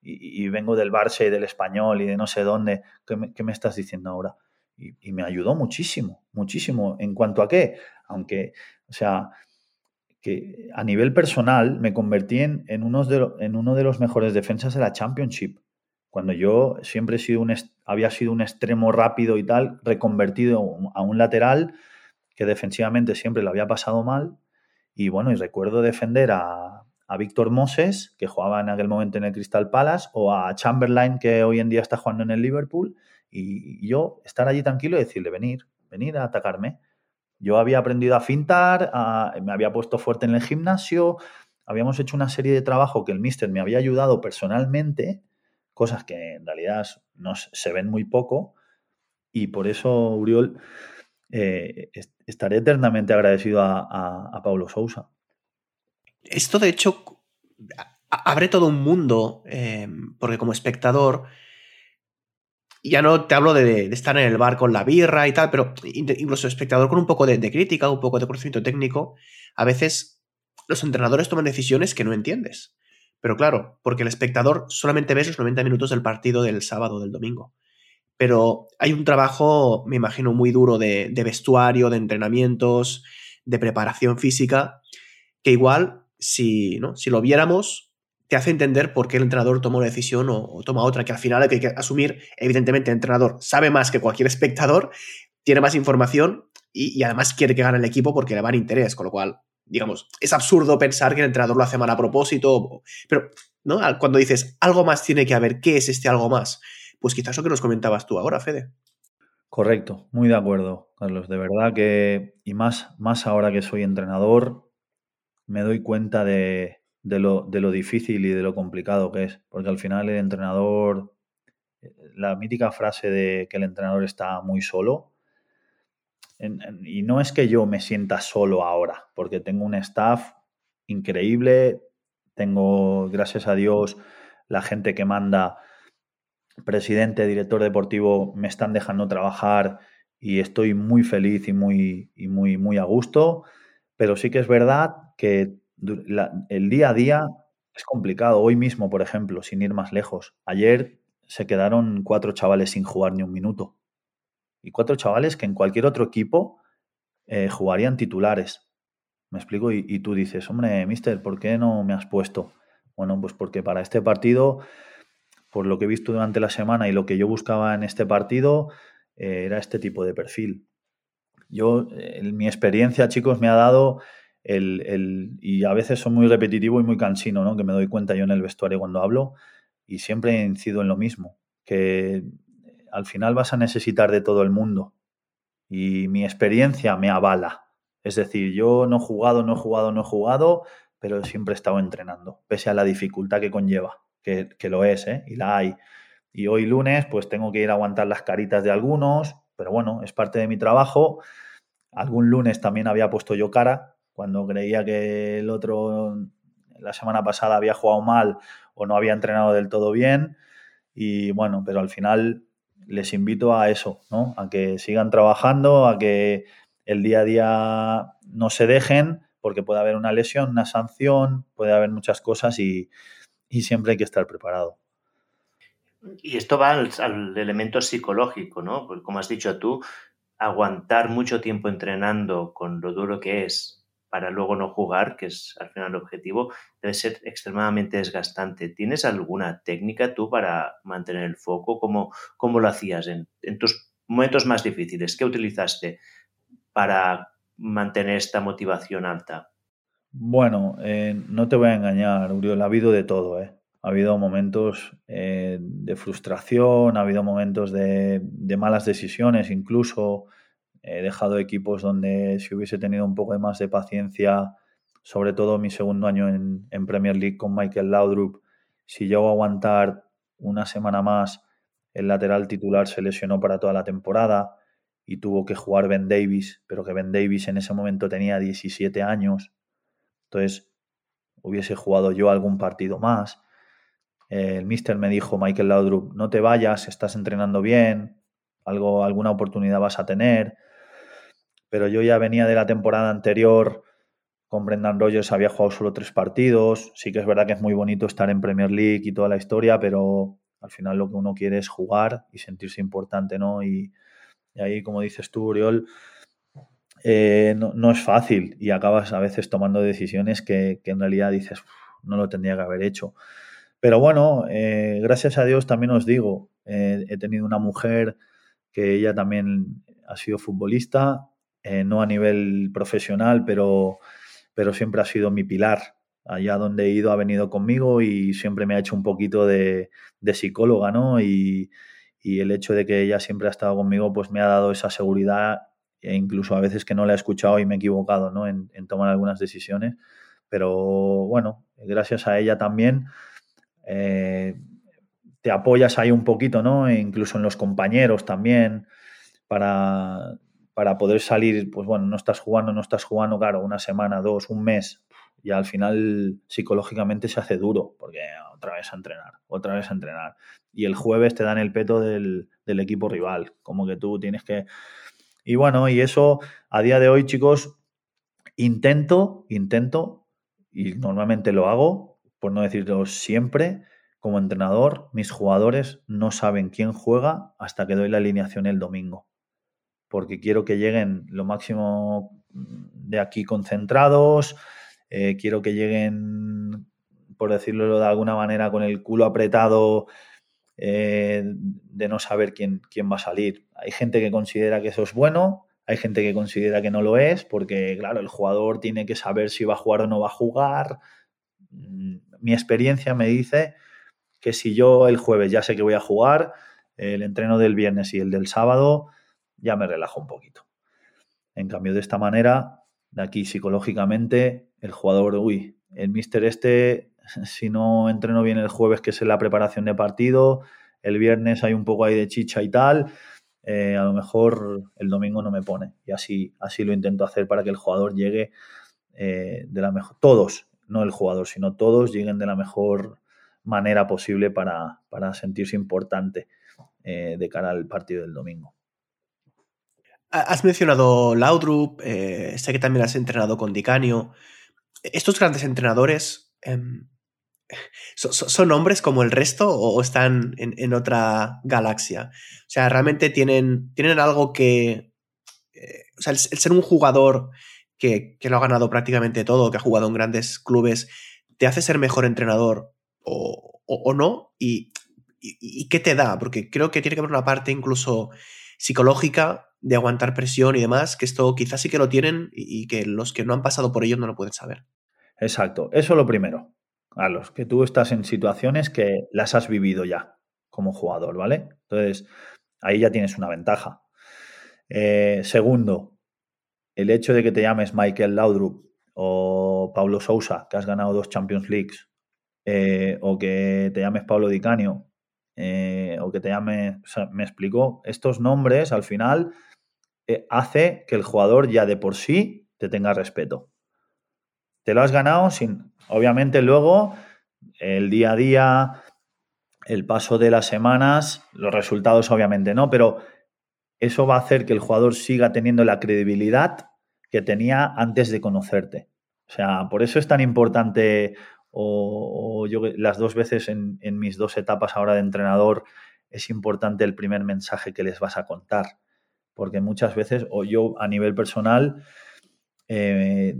y, vengo del Barça y del Español y de no sé dónde, ¿qué me, estás diciendo ahora? Y, me ayudó muchísimo, muchísimo. ¿En cuanto a qué? Aunque, o sea, que a nivel personal me convertí en, en, uno de, en uno de los mejores defensas de la Championship. Cuando yo siempre he sido un, había sido un extremo rápido y tal, reconvertido a un lateral que defensivamente siempre lo había pasado mal. Y bueno, y recuerdo defender a, a Víctor Moses, que jugaba en aquel momento en el Crystal Palace, o a Chamberlain, que hoy en día está jugando en el Liverpool, y yo estar allí tranquilo y decirle, venir, venir a atacarme. Yo había aprendido a fintar, me había puesto fuerte en el gimnasio, habíamos hecho una serie de trabajo que el mister me había ayudado personalmente, cosas que en realidad no se ven muy poco, y por eso, Uriol, eh, estaré eternamente agradecido a, a, Pablo Sousa. Esto, de hecho, abre todo un mundo, eh, porque como espectador, ya no te hablo de, estar en el bar con la birra y tal, pero incluso espectador con un poco de, crítica, un poco de conocimiento técnico, a veces los entrenadores toman decisiones que no entiendes. Pero claro, porque el espectador solamente ves los 90 minutos del partido del sábado, del domingo. Pero hay un trabajo, me imagino, muy duro de, de vestuario, de entrenamientos, de preparación física, que igual, si, ¿no? si lo viéramos, te hace entender por qué el entrenador toma una decisión o, toma otra, que al final hay que asumir, evidentemente el entrenador sabe más que cualquier espectador, tiene más información y, además quiere que gane el equipo porque le va en interés, con lo cual, digamos, es absurdo pensar que el entrenador lo hace mal a propósito, pero ¿no? cuando dices algo más tiene que haber, ¿qué es este algo más? Pues quizás lo que nos comentabas tú ahora, Fede. Correcto, muy de acuerdo, Carlos. De verdad que, y más, más ahora que soy entrenador, me doy cuenta de, de lo, de lo difícil y de lo complicado que es, porque al final el entrenador, eh, la mítica frase de que el entrenador está muy solo, y no es que yo me sienta solo ahora, porque tengo un staff increíble, tengo, gracias a Dios, la gente que manda, presidente, director deportivo, me están dejando trabajar y estoy muy feliz y muy, y muy, muy a gusto, pero sí que es verdad que el día a día es complicado. Hoy mismo, por ejemplo, sin ir más lejos, ayer se quedaron cuatro chavales sin jugar ni un minuto. Y cuatro chavales que en cualquier otro equipo eh, jugarían titulares. Me explico, y, tú dices, hombre, mister, ¿por qué no me has puesto? Bueno, pues porque para este partido, por lo que he visto durante la semana y lo que yo buscaba en este partido, eh, era este tipo de perfil. Yo, mi experiencia, chicos, me ha dado el, y a veces son muy repetitivo y muy cansino, ¿no? Que me doy cuenta yo en el vestuario cuando hablo y siempre incido en lo mismo, que al final vas a necesitar de todo el mundo y mi experiencia me avala. Es decir, yo no he jugado, no he jugado, no he jugado, pero siempre he estado entrenando, pese a la dificultad que conlleva, que, que lo es, ¿eh? Y la hay. Y hoy lunes, pues tengo que ir a aguantar las caritas de algunos, pero bueno, es parte de mi trabajo. Algún lunes también había puesto yo cara, cuando creía que el otro la semana pasada había jugado mal o no había entrenado del todo bien. Y bueno, pero al final les invito a eso, ¿no? A que sigan trabajando, a que el día a día no se dejen, porque puede haber una lesión, una sanción, puede haber muchas cosas y, siempre hay que estar preparado. Y esto va al, elemento psicológico, ¿no? Porque como has dicho tú, aguantar mucho tiempo entrenando con lo duro que es para luego no jugar, que es al final el objetivo, debe ser extremadamente desgastante. ¿Tienes alguna técnica tú para mantener el foco? ¿Cómo, cómo lo hacías en, tus momentos más difíciles? ¿Qué utilizaste para mantener esta motivación alta? Bueno, eh, no te voy a engañar, Uriol, ha habido de todo, ¿eh? Ha habido momentos eh, de frustración, ha habido momentos de, malas decisiones, incluso he dejado equipos donde si hubiese tenido un poco más de paciencia, sobre todo mi segundo año en, en Premier League con Michael Laudrup, si llego a aguantar una semana más, el lateral titular se lesionó para toda la temporada y tuvo que jugar Ben Davis, pero que Ben Davis en ese momento tenía 17 años. Entonces, hubiese jugado yo algún partido más. El mister me dijo, Michael Laudrup, no te vayas, estás entrenando bien, algo, alguna oportunidad vas a tener. Pero yo ya venía de la temporada anterior con Brendan Rogers, había jugado solo tres partidos. Sí que es verdad que es muy bonito estar en Premier League y toda la historia, pero al final lo que uno quiere es jugar y sentirse importante, ¿no? Y, ahí, como dices tú, Uriol, eh, no, es fácil y acabas a veces tomando decisiones que, en realidad dices, no lo tendría que haber hecho. Pero bueno, eh, gracias a Dios también os digo, eh, he tenido una mujer que ella también ha sido futbolista, no a nivel profesional, pero, pero siempre ha sido mi pilar allá donde he ido ha venido conmigo y siempre me ha hecho un poquito de, psicóloga, ¿no? Y, el hecho de que ella siempre ha estado conmigo, pues me ha dado esa seguridad e incluso a veces que no la he escuchado y me he equivocado, ¿no? En, tomar algunas decisiones. Pero bueno, gracias a ella también eh, te apoyas ahí un poquito, ¿no? E incluso en los compañeros también para, para poder salir, pues bueno, no estás jugando, no estás jugando, claro, una semana, dos, un mes, y al final psicológicamente se hace duro, porque otra vez a entrenar, otra vez a entrenar. Y el jueves te dan el peto del, equipo rival, como que tú tienes que... Y bueno, y eso a día de hoy, chicos, intento, intento, y normalmente lo hago, por no decirlo siempre, como entrenador, mis jugadores no saben quién juega hasta que doy la alineación el domingo. Porque quiero que lleguen lo máximo de aquí concentrados, eh, quiero que lleguen, por decirlo de alguna manera, con el culo apretado eh, de no saber quién, quién va a salir. Hay gente que considera que eso es bueno, hay gente que considera que no lo es, porque claro, el jugador tiene que saber si va a jugar o no va a jugar. Mi experiencia me dice que si yo el jueves ya sé que voy a jugar, el entreno del viernes y el del sábado ya me relajo un poquito. En cambio, de esta manera, de aquí psicológicamente, el jugador, uy, el mister este, si no entreno bien el jueves, que es la preparación de partido, el viernes hay un poco ahí de chicha y tal, eh, a lo mejor el domingo no me pone. Y así, así lo intento hacer para que el jugador llegue eh, de la mejor, todos, no el jugador, sino todos lleguen de la mejor manera posible para, sentirse importante eh, de cara al partido del domingo. Has mencionado Laudrup, sé que también has entrenado con Dicanio estos grandes entrenadores em, ¿son, hombres como el resto o, están en, otra galaxia? O sea, realmente tienen, tienen algo que... Eh, o sea, el, ser un jugador que, lo ha ganado prácticamente todo, que ha jugado en grandes clubes, ¿te hace ser mejor entrenador o, no? Y, qué te da? Porque creo que tiene que haber una parte incluso psicológica de aguantar presión y demás, que esto quizás sí que lo tienen y, que los que no han pasado por ello no lo pueden saber. Exacto, eso lo primero. A los que tú estás en situaciones que las has vivido ya como jugador, ¿vale? Entonces, ahí ya tienes una ventaja. Eh, segundo, el hecho de que te llames Michael Laudrup o Pablo Sousa, que has ganado dos Champions Leagues, eh, o que te llames Pablo Di Canio, eh, o que te llame, me explicó, estos nombres al final hace que el jugador ya de por sí te tenga respeto. Te lo has ganado sin, obviamente luego, el día a día, el paso de las semanas, los resultados obviamente no, pero eso va a hacer que el jugador siga teniendo la credibilidad que tenía antes de conocerte. O sea, por eso es tan importante, o, yo las dos veces en, mis dos etapas ahora de entrenador, es importante el primer mensaje que les vas a contar. Porque muchas veces, o yo a nivel personal, eh,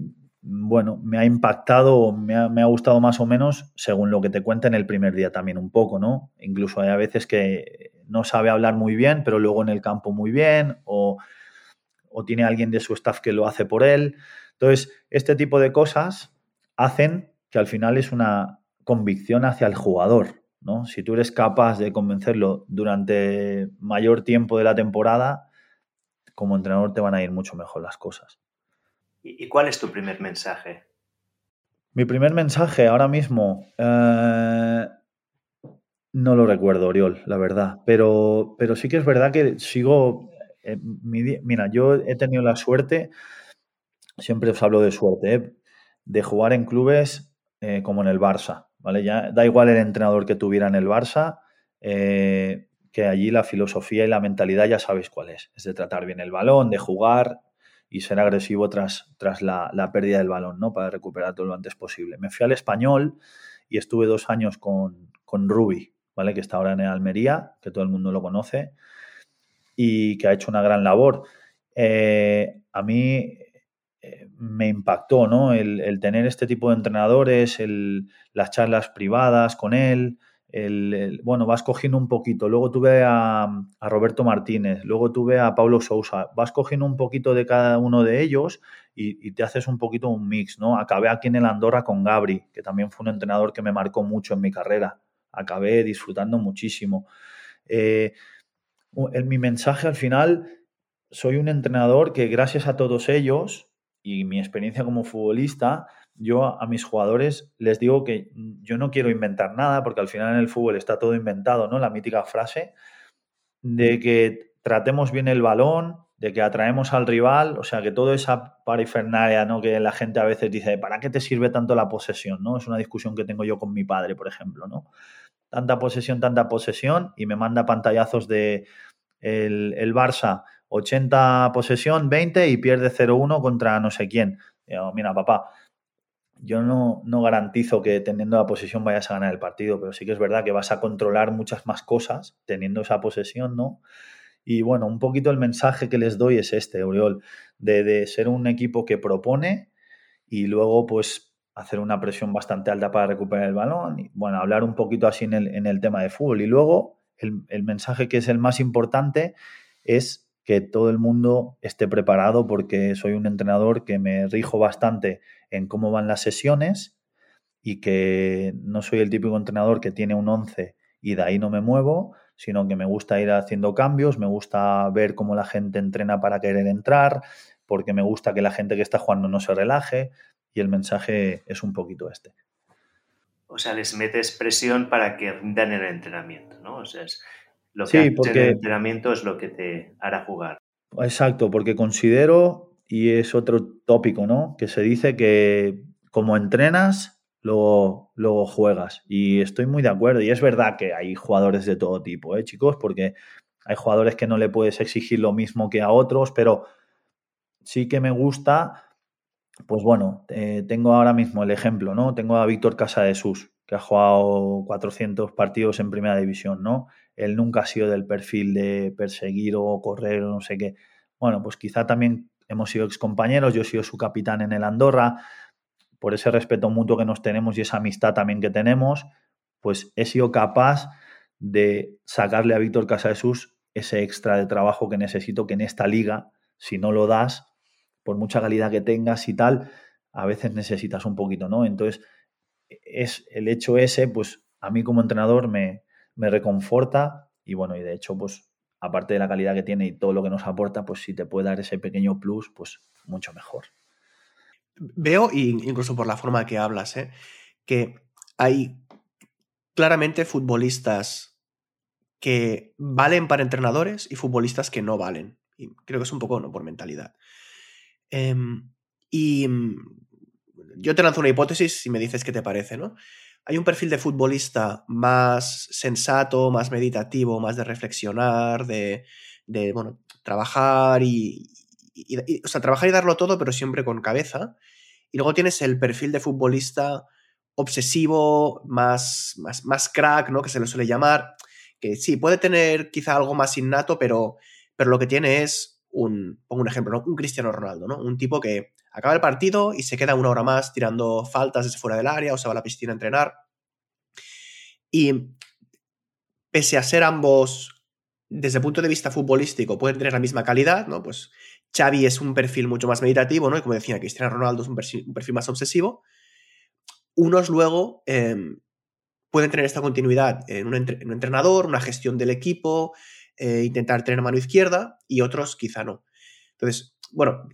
bueno, me ha impactado o me ha, gustado más o menos según lo que te cuenta en el primer día también un poco, ¿no? Incluso hay a veces que no sabe hablar muy bien, pero luego en el campo muy bien, o, o tiene alguien de su staff que lo hace por él. Entonces, este tipo de cosas hacen que al final es una convicción hacia el jugador, ¿no? Si tú eres capaz de convencerlo durante mayor tiempo de la temporada, como entrenador te van a ir mucho mejor las cosas. ¿Y cuál es tu primer mensaje? Mi primer mensaje ahora mismo, eh, no lo recuerdo, Oriol, la verdad, pero, pero sí que es verdad que sigo, eh, mira, yo he tenido la suerte, siempre os hablo de suerte, ¿eh? de jugar en clubes como en el Barça, ¿vale? Ya da igual el entrenador que tuviera en el Barça, que allí la filosofía y la mentalidad ya sabéis cuál es. Es de tratar bien el balón, de jugar y ser agresivo tras, tras la, pérdida del balón, ¿no? Para recuperar todo lo antes posible. Me fui al español y estuve dos años con, con Ruby, ¿vale? Que está ahora en Almería, que todo el mundo lo conoce y que ha hecho una gran labor. Eh, a mí eh, me impactó, ¿no? El, tener este tipo de entrenadores, las charlas privadas con él, el, bueno, vas cogiendo un poquito. Luego tuve a, Roberto Martínez, luego tuve a Pablo Sousa. Vas cogiendo un poquito de cada uno de ellos y, te haces un poquito un mix, ¿no? Acabé aquí en el Andorra con Gabri, que también fue un entrenador que me marcó mucho en mi carrera. Acabé disfrutando muchísimo. Eh, en mi mensaje al final, soy un entrenador que gracias a todos ellos y mi experiencia como futbolista, yo a mis jugadores les digo que yo no quiero inventar nada, porque al final en el fútbol está todo inventado, ¿no? La mítica frase de que tratemos bien el balón, de que atraemos al rival, o sea, que toda esa parifernalia, ¿no? Que la gente a veces dice, ¿para qué te sirve tanto la posesión, no? Es una discusión que tengo yo con mi padre, por ejemplo, ¿no? Tanta posesión, tanta posesión, y me manda pantallazos de el, el Barça, 80 posesión, 20 y pierde 0-1 contra no sé quién. mira, papá, yo no, no, garantizo que teniendo la posesión vayas a ganar el partido, pero sí que es verdad que vas a controlar muchas más cosas teniendo esa posesión, ¿no? Y bueno, un poquito el mensaje que les doy es este, Oriol, de, ser un equipo que propone y luego pues hacer una presión bastante alta para recuperar el balón bueno, hablar un poquito así en el, en el tema de fútbol. Y luego el, el mensaje que es el más importante es que todo el mundo esté preparado porque soy un entrenador que me rijo bastante en cómo van las sesiones y que no soy el típico entrenador que tiene un 11 y de ahí no me muevo, sino que me gusta ir haciendo cambios, me gusta ver cómo la gente entrena para querer entrar, porque me gusta que la gente que está jugando no se relaje y el mensaje es un poquito este. O sea, les metes presión para que rindan el entrenamiento, ¿no? O sea, es lo que sí, porque... el entrenamiento es lo que te hará jugar. Exacto, porque considero y es otro tópico, ¿no? Que se dice que como entrenas, luego, luego juegas. Y estoy muy de acuerdo. Y es verdad que hay jugadores de todo tipo, ¿eh, chicos? Porque hay jugadores que no le puedes exigir lo mismo que a otros, pero sí que me gusta. Pues bueno, eh, tengo ahora mismo el ejemplo, ¿no? Tengo a Víctor Casadesus, que ha jugado 400 partidos en primera división, ¿no? Él nunca ha sido del perfil de perseguir o correr o no sé qué. Bueno, pues quizá también hemos sido excompañeros, yo he sido su capitán en el Andorra, por ese respeto mutuo que nos tenemos y esa amistad también que tenemos, pues he sido capaz de sacarle a Víctor Casadesus ese extra de trabajo que necesito que en esta liga, si no lo das, por mucha calidad que tengas y tal, a veces necesitas un poquito, ¿no? Entonces, es el hecho ese, pues a mí como entrenador me, me reconforta y bueno, y de hecho, pues aparte de la calidad que tiene y todo lo que nos aporta, pues si te puede dar ese pequeño plus, pues mucho mejor. Veo, incluso por la forma que hablas, ¿eh? que hay claramente futbolistas que valen para entrenadores y futbolistas que no valen. Y creo que es un poco ¿no? por mentalidad. Em, y mm, yo te lanzo una hipótesis y me dices qué te parece, ¿no? Hay un perfil de futbolista más sensato, más meditativo, más de reflexionar, de, bueno, trabajar y, o sea, trabajar y darlo todo, pero siempre con cabeza. Y luego tienes el perfil de futbolista obsesivo, más, más, más crack, ¿no? Que se le suele llamar, que sí, puede tener quizá algo más innato, pero, pero lo que tiene es un, pongo un ejemplo, ¿no? Un Cristiano Ronaldo, ¿no? Un tipo que acaba el partido y se queda una hora más tirando faltas desde fuera del área o se va a la piscina a entrenar. Y pese a ser ambos, desde el punto de vista futbolístico, pueden tener la misma calidad, ¿no? Pues Xavi es un perfil mucho más meditativo, ¿no? Y como decía, Cristiano Ronaldo es un perfil, más obsesivo. Unos luego em, pueden tener esta continuidad en un, entrenador, una gestión del equipo, eh, intentar tener mano izquierda y otros quizá no. Entonces, bueno,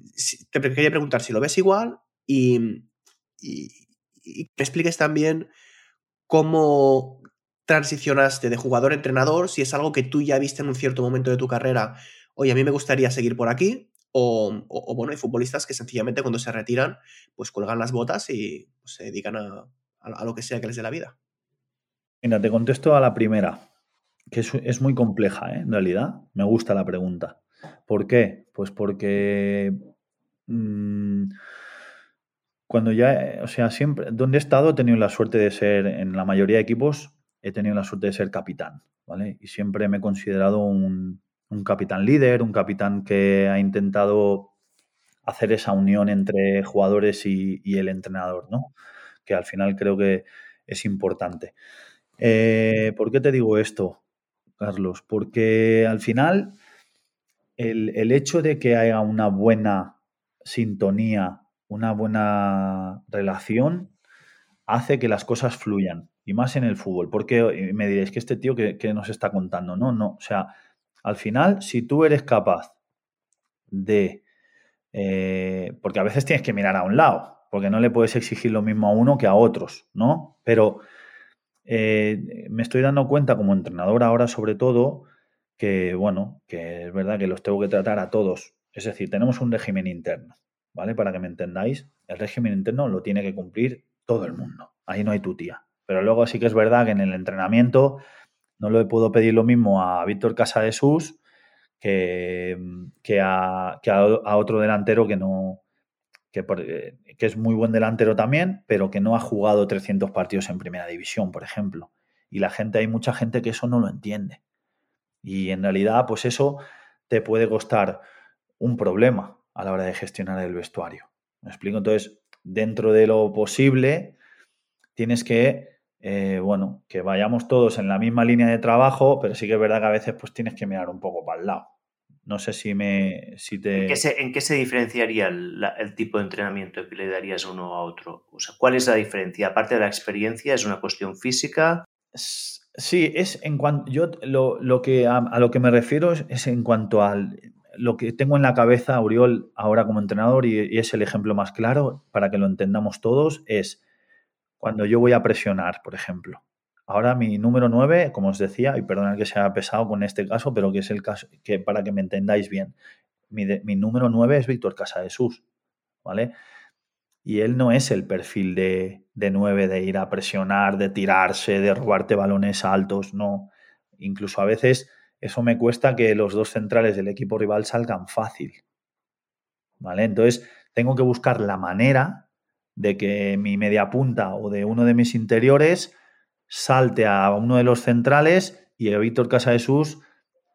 te quería preguntar si lo ves igual y, y, me expliques también cómo transicionaste de jugador a entrenador, si es algo que tú ya viste en un cierto momento de tu carrera, oye, a mí me gustaría seguir por aquí, o, bueno, hay futbolistas que sencillamente cuando se retiran, pues cuelgan las botas y pues, se dedican a, lo que sea que les dé la vida. Mira, te contesto a la primera, que es, muy compleja, ¿eh? en realidad. Me gusta la pregunta. ¿Por qué? Pues porque mm, cuando ya, o sea, siempre, donde he estado he tenido la suerte de ser, en la mayoría de equipos, he tenido la suerte de ser capitán, ¿vale? Y siempre me he considerado un, capitán líder, un capitán que ha intentado hacer esa unión entre jugadores y, el entrenador, ¿no? Que al final creo que es importante. Eh, ¿Por qué te digo esto, Carlos? Porque al final el, el hecho de que haya una buena sintonía, una buena relación, hace que las cosas fluyan y más en el fútbol. Porque me diréis que este tío que, nos está contando, no, no. O sea, al final, si tú eres capaz de. Eh, porque a veces tienes que mirar a un lado, porque no le puedes exigir lo mismo a uno que a otros, ¿no? Pero eh, me estoy dando cuenta como entrenador ahora, sobre todo, que, bueno, que es verdad que los tengo que tratar a todos. Es decir, tenemos un régimen interno, ¿vale? Para que me entendáis, el régimen interno lo tiene que cumplir todo el mundo. Ahí no hay tu tía. Pero luego sí que es verdad que en el entrenamiento no le puedo pedir lo mismo a Víctor Casa de Sus que, a, otro delantero que no. Que, que, es muy buen delantero también, pero que no ha jugado 300 partidos en primera división, por ejemplo. Y la gente, hay mucha gente que eso no lo entiende. Y en realidad, pues eso te puede costar un problema a la hora de gestionar el vestuario. ¿Me explico? Entonces, dentro de lo posible, tienes que eh, bueno, que vayamos todos en la misma línea de trabajo, pero sí que es verdad que a veces pues tienes que mirar un poco para el lado. No sé si me. Si te... ¿En, qué se, diferenciaría el, tipo de entrenamiento que le darías uno a otro? O sea, ¿cuál es la diferencia? Aparte de la experiencia, ¿es una cuestión física? Sí, es en cuanto. Yo lo, que a, lo que me refiero es, en cuanto al lo que tengo en la cabeza, Auriol, ahora como entrenador, y, es el ejemplo más claro para que lo entendamos todos, es cuando yo voy a presionar, por ejemplo. Ahora mi número 9, como os decía, y perdonad que sea pesado con este caso, pero que es el caso, que para que me entendáis bien, mi, mi número 9 es Víctor Casa de Sus, ¿vale? Y él no es el perfil de, de 9 de ir a presionar, de tirarse, de robarte balones altos, no. Incluso a veces eso me cuesta que los dos centrales del equipo rival salgan fácil, ¿vale? Entonces tengo que buscar la manera de que mi media punta o de uno de mis interiores salte a uno de los centrales y a Víctor Casadesus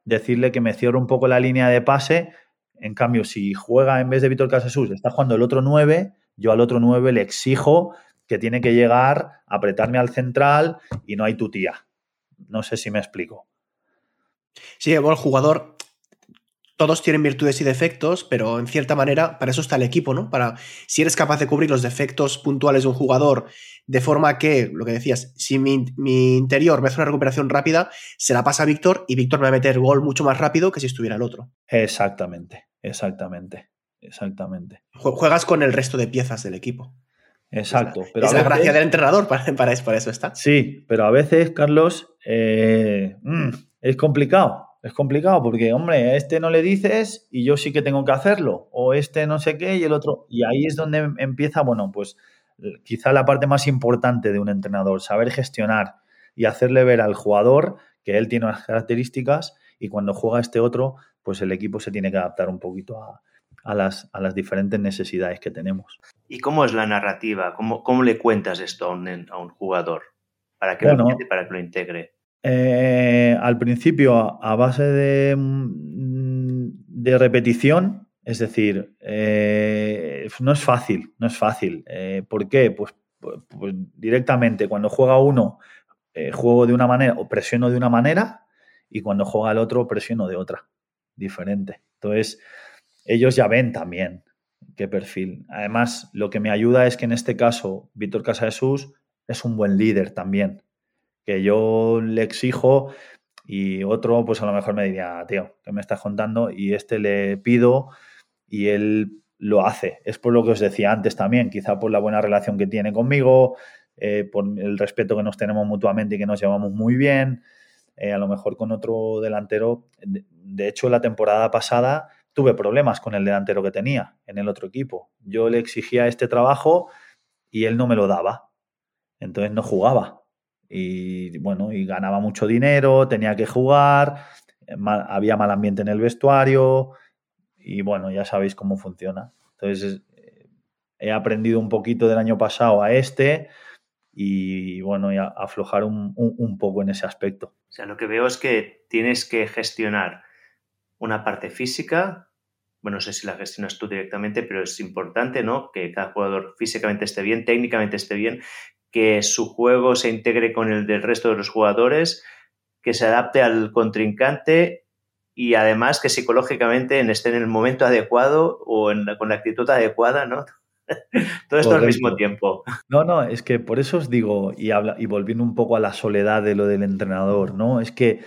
decirle que me cierre un poco la línea de pase. En cambio, si juega en vez de Víctor Casadesus, está jugando el otro 9, yo al otro 9 le exijo que tiene que llegar, apretarme al central y no hay tu tía. No sé si me explico. Sí, bueno, el jugador todos tienen virtudes y defectos, pero en cierta manera para eso está el equipo, ¿no? Para si eres capaz de cubrir los defectos puntuales de un jugador de forma que, lo que decías, si mi, interior me hace una recuperación rápida, se la pasa a Víctor y Víctor me va a meter gol mucho más rápido que si estuviera el otro. Exactamente, exactamente, exactamente. Juegas con el resto de piezas del equipo. Exacto. Es la, pero la gracia del entrenador, para, para, eso está. Sí, pero a veces, Carlos, eh, mm, es complicado es complicado porque, hombre, a este no le dices y yo sí que tengo que hacerlo, o este no sé qué y el otro. Y ahí es donde empieza, bueno, pues quizá la parte más importante de un entrenador, saber gestionar y hacerle ver al jugador que él tiene unas características y cuando juega este otro, pues el equipo se tiene que adaptar un poquito a, las, a las, diferentes necesidades que tenemos. ¿Y cómo es la narrativa? ¿Cómo, cómo le cuentas esto a un, a un jugador para que, lo, para que lo integre? Eh, al principio a base de, mm, de repetición, es decir, eh, no es fácil, no es fácil. Eh, ¿Por qué? Pues, pues, pues, directamente cuando juega uno, juego de una manera o presiono de una manera y cuando juega el otro presiono de otra, diferente. Entonces, ellos ya ven también qué perfil. Además, lo que me ayuda es que en este caso, Víctor Casadesus es un buen líder también que yo le exijo y otro pues a lo mejor me diría, tío, ¿qué me estás contando? Y este le pido y él lo hace. Es por lo que os decía antes también, quizá por la buena relación que tiene conmigo, eh, por el respeto que nos tenemos mutuamente y que nos llevamos muy bien. Eh, a lo mejor con otro delantero, de hecho la temporada pasada tuve problemas con el delantero que tenía en el otro equipo. Yo le exigía este trabajo y él no me lo daba. Entonces no jugaba. Y bueno, y ganaba mucho dinero, tenía que jugar, había mal ambiente en el vestuario y bueno, ya sabéis cómo funciona. Entonces eh, he aprendido un poquito del año pasado a este y bueno, y aflojar un, un poco en ese aspecto. O sea, lo que veo es que tienes que gestionar una parte física, bueno, no sé si la gestionas tú directamente, pero es importante, ¿no? Que cada jugador físicamente esté bien, técnicamente esté bien, que su juego se integre con el del resto de los jugadores, que se adapte al contrincante y además que psicológicamente esté en el momento adecuado o con la actitud adecuada, ¿no? Todo esto al mismo tiempo. No, no, es que por eso os digo, y, habla, y volviendo un poco a la soledad de lo del entrenador, ¿no? Es que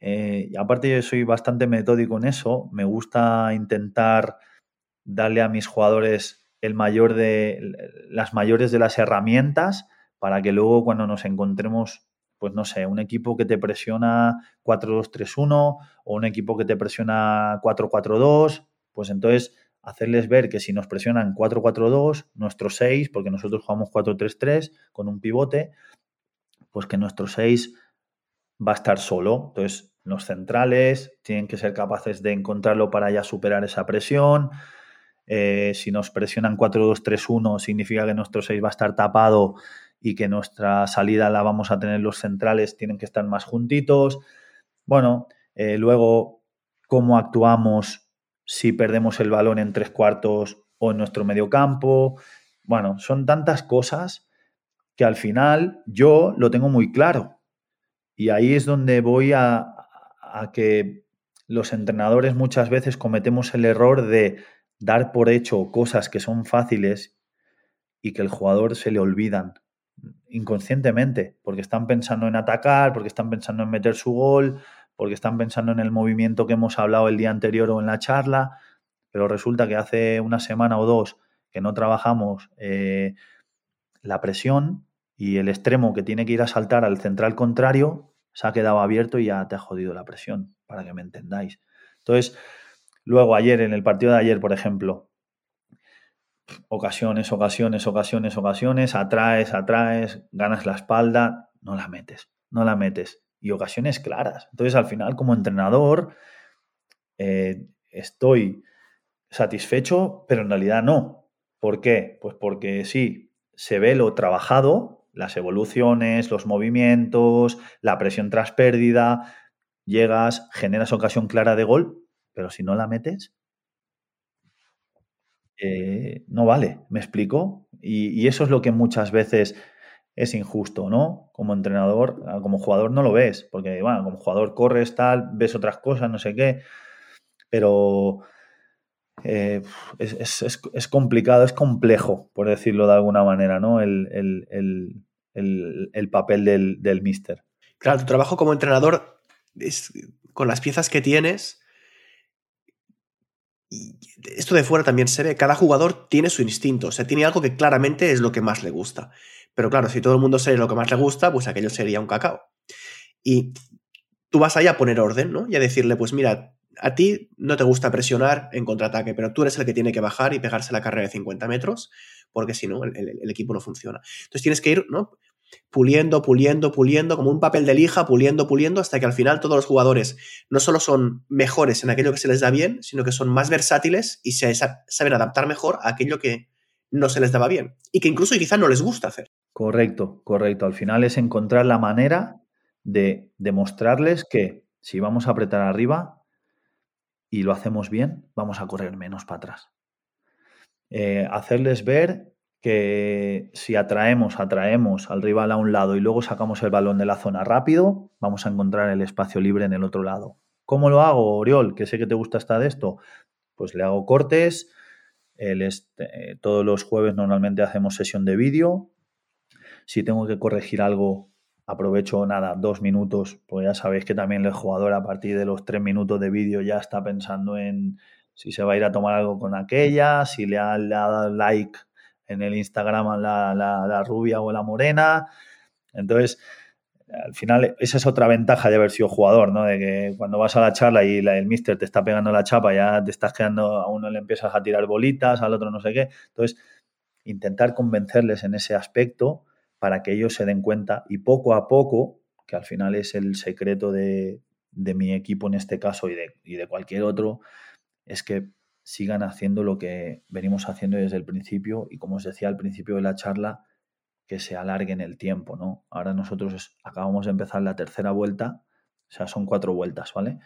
eh, aparte yo soy bastante metódico en eso, me gusta intentar darle a mis jugadores el mayor de, las mayores de las herramientas para que luego cuando nos encontremos, pues no sé, un equipo que te presiona 4-2-3-1 o un equipo que te presiona 4-4-2, pues entonces hacerles ver que si nos presionan 4-4-2, nuestro 6, porque nosotros jugamos 4-3-3 con un pivote, pues que nuestro 6 va a estar solo. Entonces, los centrales tienen que ser capaces de encontrarlo para ya superar esa presión. Eh, si nos presionan 4-2-3-1, significa que nuestro 6 va a estar tapado y que nuestra salida la vamos a tener los centrales, tienen que estar más juntitos. Bueno, eh, luego, cómo actuamos si perdemos el balón en tres cuartos o en nuestro medio campo. Bueno, son tantas cosas que al final yo lo tengo muy claro. Y ahí es donde voy a, que los entrenadores muchas veces cometemos el error de dar por hecho cosas que son fáciles y que el jugador se le olvidan inconscientemente, porque están pensando en atacar, porque están pensando en meter su gol, porque están pensando en el movimiento que hemos hablado el día anterior o en la charla, pero resulta que hace una semana o dos que no trabajamos eh, la presión y el extremo que tiene que ir a saltar al central contrario se ha quedado abierto y ya te ha jodido la presión, para que me entendáis. Entonces, luego ayer, en el partido de ayer, por ejemplo, ocasiones, ocasiones, ocasiones, ocasiones, atraes, atraes, ganas la espalda, no la metes, no la metes. Y ocasiones claras. Entonces, al final, como entrenador, eh, estoy satisfecho, pero en realidad no. ¿Por qué? Pues porque sí, se ve lo trabajado, las evoluciones, los movimientos, la presión tras pérdida, llegas, generas ocasión clara de gol, pero si no la metes, eh, no vale, ¿me explico? Y, eso es lo que muchas veces es injusto, ¿no? Como entrenador, como jugador no lo ves, porque, bueno, como jugador corres, tal, ves otras cosas, no sé qué, pero eh, es, complicado, es complejo, por decirlo de alguna manera, ¿no? el, papel del, del mister. Claro, tu trabajo como entrenador es, con las piezas que tienes. Y esto de fuera también se ve. Cada jugador tiene su instinto. O sea, tiene algo que claramente es lo que más le gusta. Pero claro, si todo el mundo sabe lo que más le gusta, pues aquello sería un cacao. Y tú vas ahí a poner orden, ¿no? Y a decirle, pues mira, a ti no te gusta presionar en contraataque, pero tú eres el que tiene que bajar y pegarse la carrera de 50 metros, porque si no, el, el, equipo no funciona. Entonces tienes que ir, ¿no? Puliendo, puliendo, puliendo, como un papel de lija, puliendo, puliendo, hasta que al final todos los jugadores no solo son mejores en aquello que se les da bien, sino que son más versátiles y se saben adaptar mejor a aquello que no se les daba bien y que incluso quizá no les gusta hacer. Correcto, correcto. Al final es encontrar la manera de demostrarles que si vamos a apretar arriba y lo hacemos bien, vamos a correr menos para atrás. Eh, hacerles ver que si atraemos, atraemos al rival a un lado y luego sacamos el balón de la zona rápido, vamos a encontrar el espacio libre en el otro lado. ¿Cómo lo hago, Oriol? Que sé que te gusta esta de esto. Pues le hago cortes. Este, todos los jueves normalmente hacemos sesión de vídeo. Si tengo que corregir algo, aprovecho nada, dos minutos, pues ya sabéis que también el jugador a partir de los tres minutos de vídeo ya está pensando en si se va a ir a tomar algo con aquella, si le ha, dado like en el Instagram la, la, rubia o la morena. Entonces, al final, esa es otra ventaja de haber sido jugador, ¿no? De que cuando vas a la charla y el mister te está pegando la chapa, ya te estás quedando, a uno le empiezas a tirar bolitas, al otro no sé qué. Entonces, intentar convencerles en ese aspecto para que ellos se den cuenta y poco a poco, que al final es el secreto de, mi equipo en este caso y de, y de cualquier otro, es que sigan haciendo lo que venimos haciendo desde el principio y como os decía al principio de la charla, que se alargue en el tiempo, ¿no? Ahora nosotros acabamos de empezar la tercera vuelta, o sea, son cuatro vueltas, ¿vale?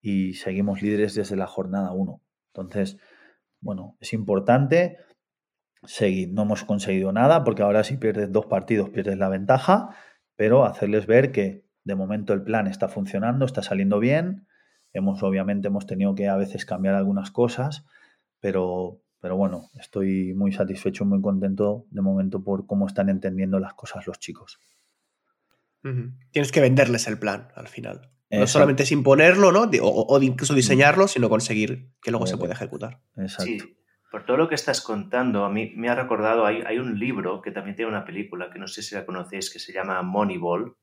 Y seguimos líderes desde la jornada uno. Entonces, bueno, es importante seguir. No hemos conseguido nada porque ahora si pierdes dos partidos pierdes la ventaja, pero hacerles ver que de momento el plan está funcionando, está saliendo bien. Hemos obviamente hemos tenido que a veces cambiar algunas cosas, pero pero bueno, estoy muy satisfecho, muy contento de momento por cómo están entendiendo las cosas los chicos. Tienes que venderles el plan al final. No solamente es imponerlo, ¿no? O, incluso diseñarlo, sino conseguir que luego se pueda ejecutar. Exacto. Sí, por todo lo que estás contando, a mí me ha recordado, hay, hay un libro que también tiene una película, que no sé si la conocéis, que se llama Moneyball,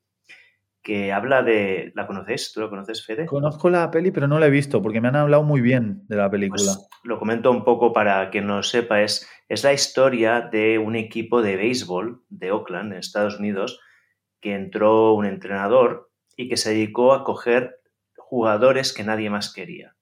que habla de... ¿La conoces? ¿Tú la conoces, Fede? Conozco la peli, pero no la he visto, porque me han hablado muy bien de la película. Pues lo comento un poco para quien no sepa, es, es la historia de un equipo de béisbol de Oakland, en Estados Unidos, que entró un entrenador y que se dedicó a coger jugadores que nadie más quería.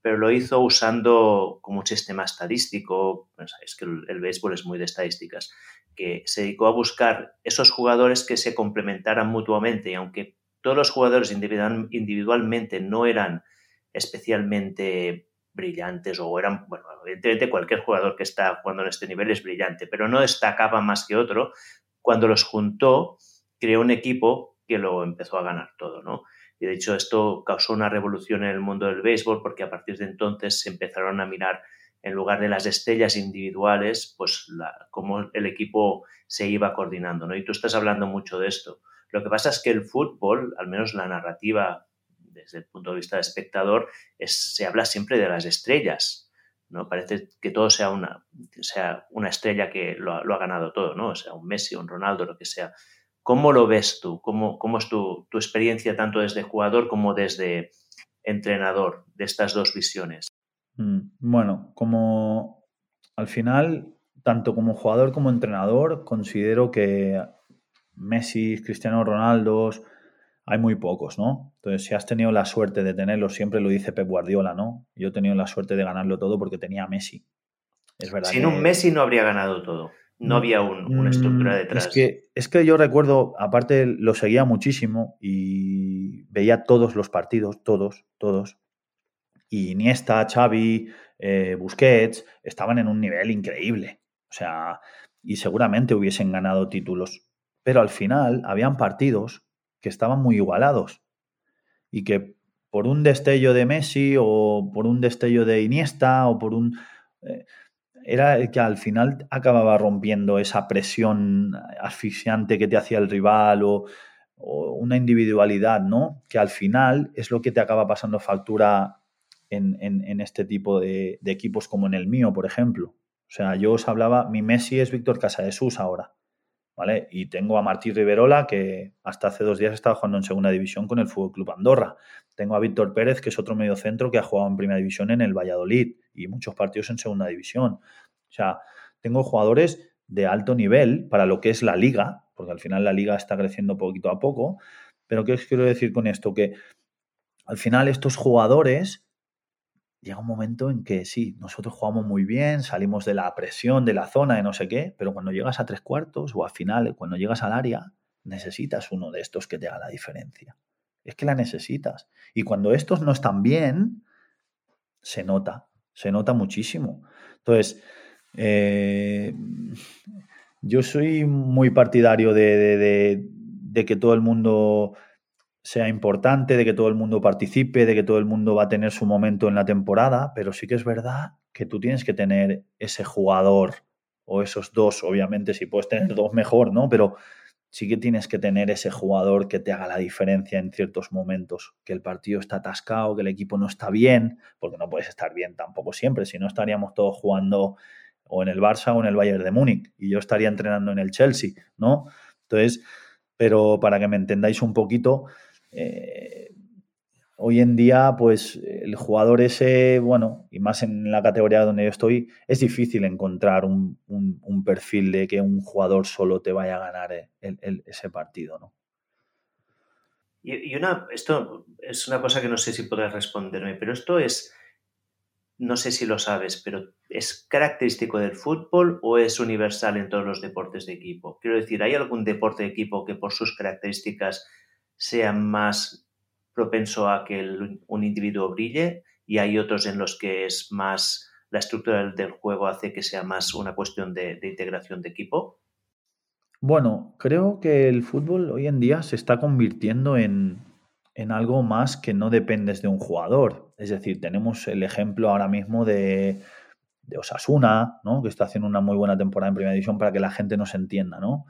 Pero lo hizo usando como un sistema estadístico, es que el béisbol es muy de estadísticas, que se dedicó a buscar esos jugadores que se complementaran mutuamente y aunque todos los jugadores individualmente no eran especialmente brillantes o eran, bueno, evidentemente cualquier jugador que está jugando en este nivel es brillante, pero no destacaba más que otro, cuando los juntó, creó un equipo que lo empezó a ganar todo, ¿no? Y de hecho esto causó una revolución en el mundo del béisbol porque a partir de entonces se empezaron a mirar en lugar de las estrellas individuales, pues cómo el equipo se iba coordinando, ¿no? Y tú estás hablando mucho de esto. Lo que pasa es que el fútbol, al menos la narrativa desde el punto de vista del espectador, es, se habla siempre de las estrellas, ¿no? Parece que todo sea una, sea una estrella que lo, ha ganado todo, ¿no? O sea, un Messi, un Ronaldo, lo que sea. ¿Cómo lo ves tú? ¿Cómo, cómo es tu, tu experiencia tanto desde jugador como desde entrenador de estas dos visiones? Mm, bueno, como al final, tanto como jugador como entrenador, considero que Messi, Cristiano Ronaldo, hay muy pocos, ¿no? Entonces, si has tenido la suerte de tenerlo, siempre lo dice Pep Guardiola, ¿no? Yo he tenido la suerte de ganarlo todo porque tenía a Messi. Es verdad. Sin un Messi no habría ganado todo. No mm, había una estructura mm, detrás. Es que, es que yo recuerdo, aparte lo seguía muchísimo y veía todos los partidos, todos, todos. Y Iniesta, Xavi, eh, Busquets estaban en un nivel increíble. O sea, y seguramente hubiesen ganado títulos. Pero al final habían partidos que estaban muy igualados y que por un destello de Messi o por un destello de Iniesta o por un... Eh, era que al final acababa rompiendo esa presión asfixiante que te hacía el rival o, una individualidad, ¿no? Que al final es lo que te acaba pasando factura en, este tipo de, equipos como en el mío, por ejemplo. O sea, yo os hablaba, mi Messi es Víctor Casadesus ahora, ¿vale? Y tengo a Martí Riverola, que hasta hace dos días estaba jugando en segunda división con el Fútbol Club Andorra. Tengo a Víctor Pérez, que es otro mediocentro que ha jugado en primera división en el Valladolid y muchos partidos en segunda división. O sea, tengo jugadores de alto nivel para lo que es la liga, porque al final la liga está creciendo poquito a poco. Pero ¿qué os quiero decir con esto? Que al final estos jugadores llega un momento en que sí, nosotros jugamos muy bien, salimos de la presión, de la zona, de no sé qué, pero cuando llegas a tres cuartos o al final, cuando llegas al área, necesitas uno de estos que te haga la diferencia. Es que la necesitas. Y cuando estos no están bien, se nota, se nota muchísimo. Entonces, eh, yo soy muy partidario de que todo el mundo sea importante, de que todo el mundo participe, de que todo el mundo va a tener su momento en la temporada, pero sí que es verdad que tú tienes que tener ese jugador o esos dos, obviamente si puedes tener dos mejor, ¿no? Pero sí que tienes que tener ese jugador que te haga la diferencia en ciertos momentos, que el partido está atascado, que el equipo no está bien, porque no puedes estar bien tampoco siempre, si no estaríamos todos jugando o en el Barça o en el Bayern de Múnich y yo estaría entrenando en el Chelsea, ¿no? Entonces, pero para que me entendáis un poquito, eh, hoy en día, pues el jugador ese, bueno, y más en la categoría donde yo estoy, es difícil encontrar un, perfil de que un jugador solo te vaya a ganar ese partido, ¿no? Y, una, esto es una cosa que no sé si podrás responderme, pero esto es, no sé si lo sabes, pero ¿es característico del fútbol o es universal en todos los deportes de equipo? Quiero decir, ¿hay algún deporte de equipo que por sus características sea más propenso a que un individuo brille y hay otros en los que es más la estructura del, juego hace que sea más una cuestión de, integración de equipo? Bueno, creo que el fútbol hoy en día se está convirtiendo en, algo más que no dependes de un jugador. Es decir, tenemos el ejemplo ahora mismo de, de Osasuna, ¿no? que está haciendo una muy buena temporada en Primera División para que la gente nos entienda, ¿no?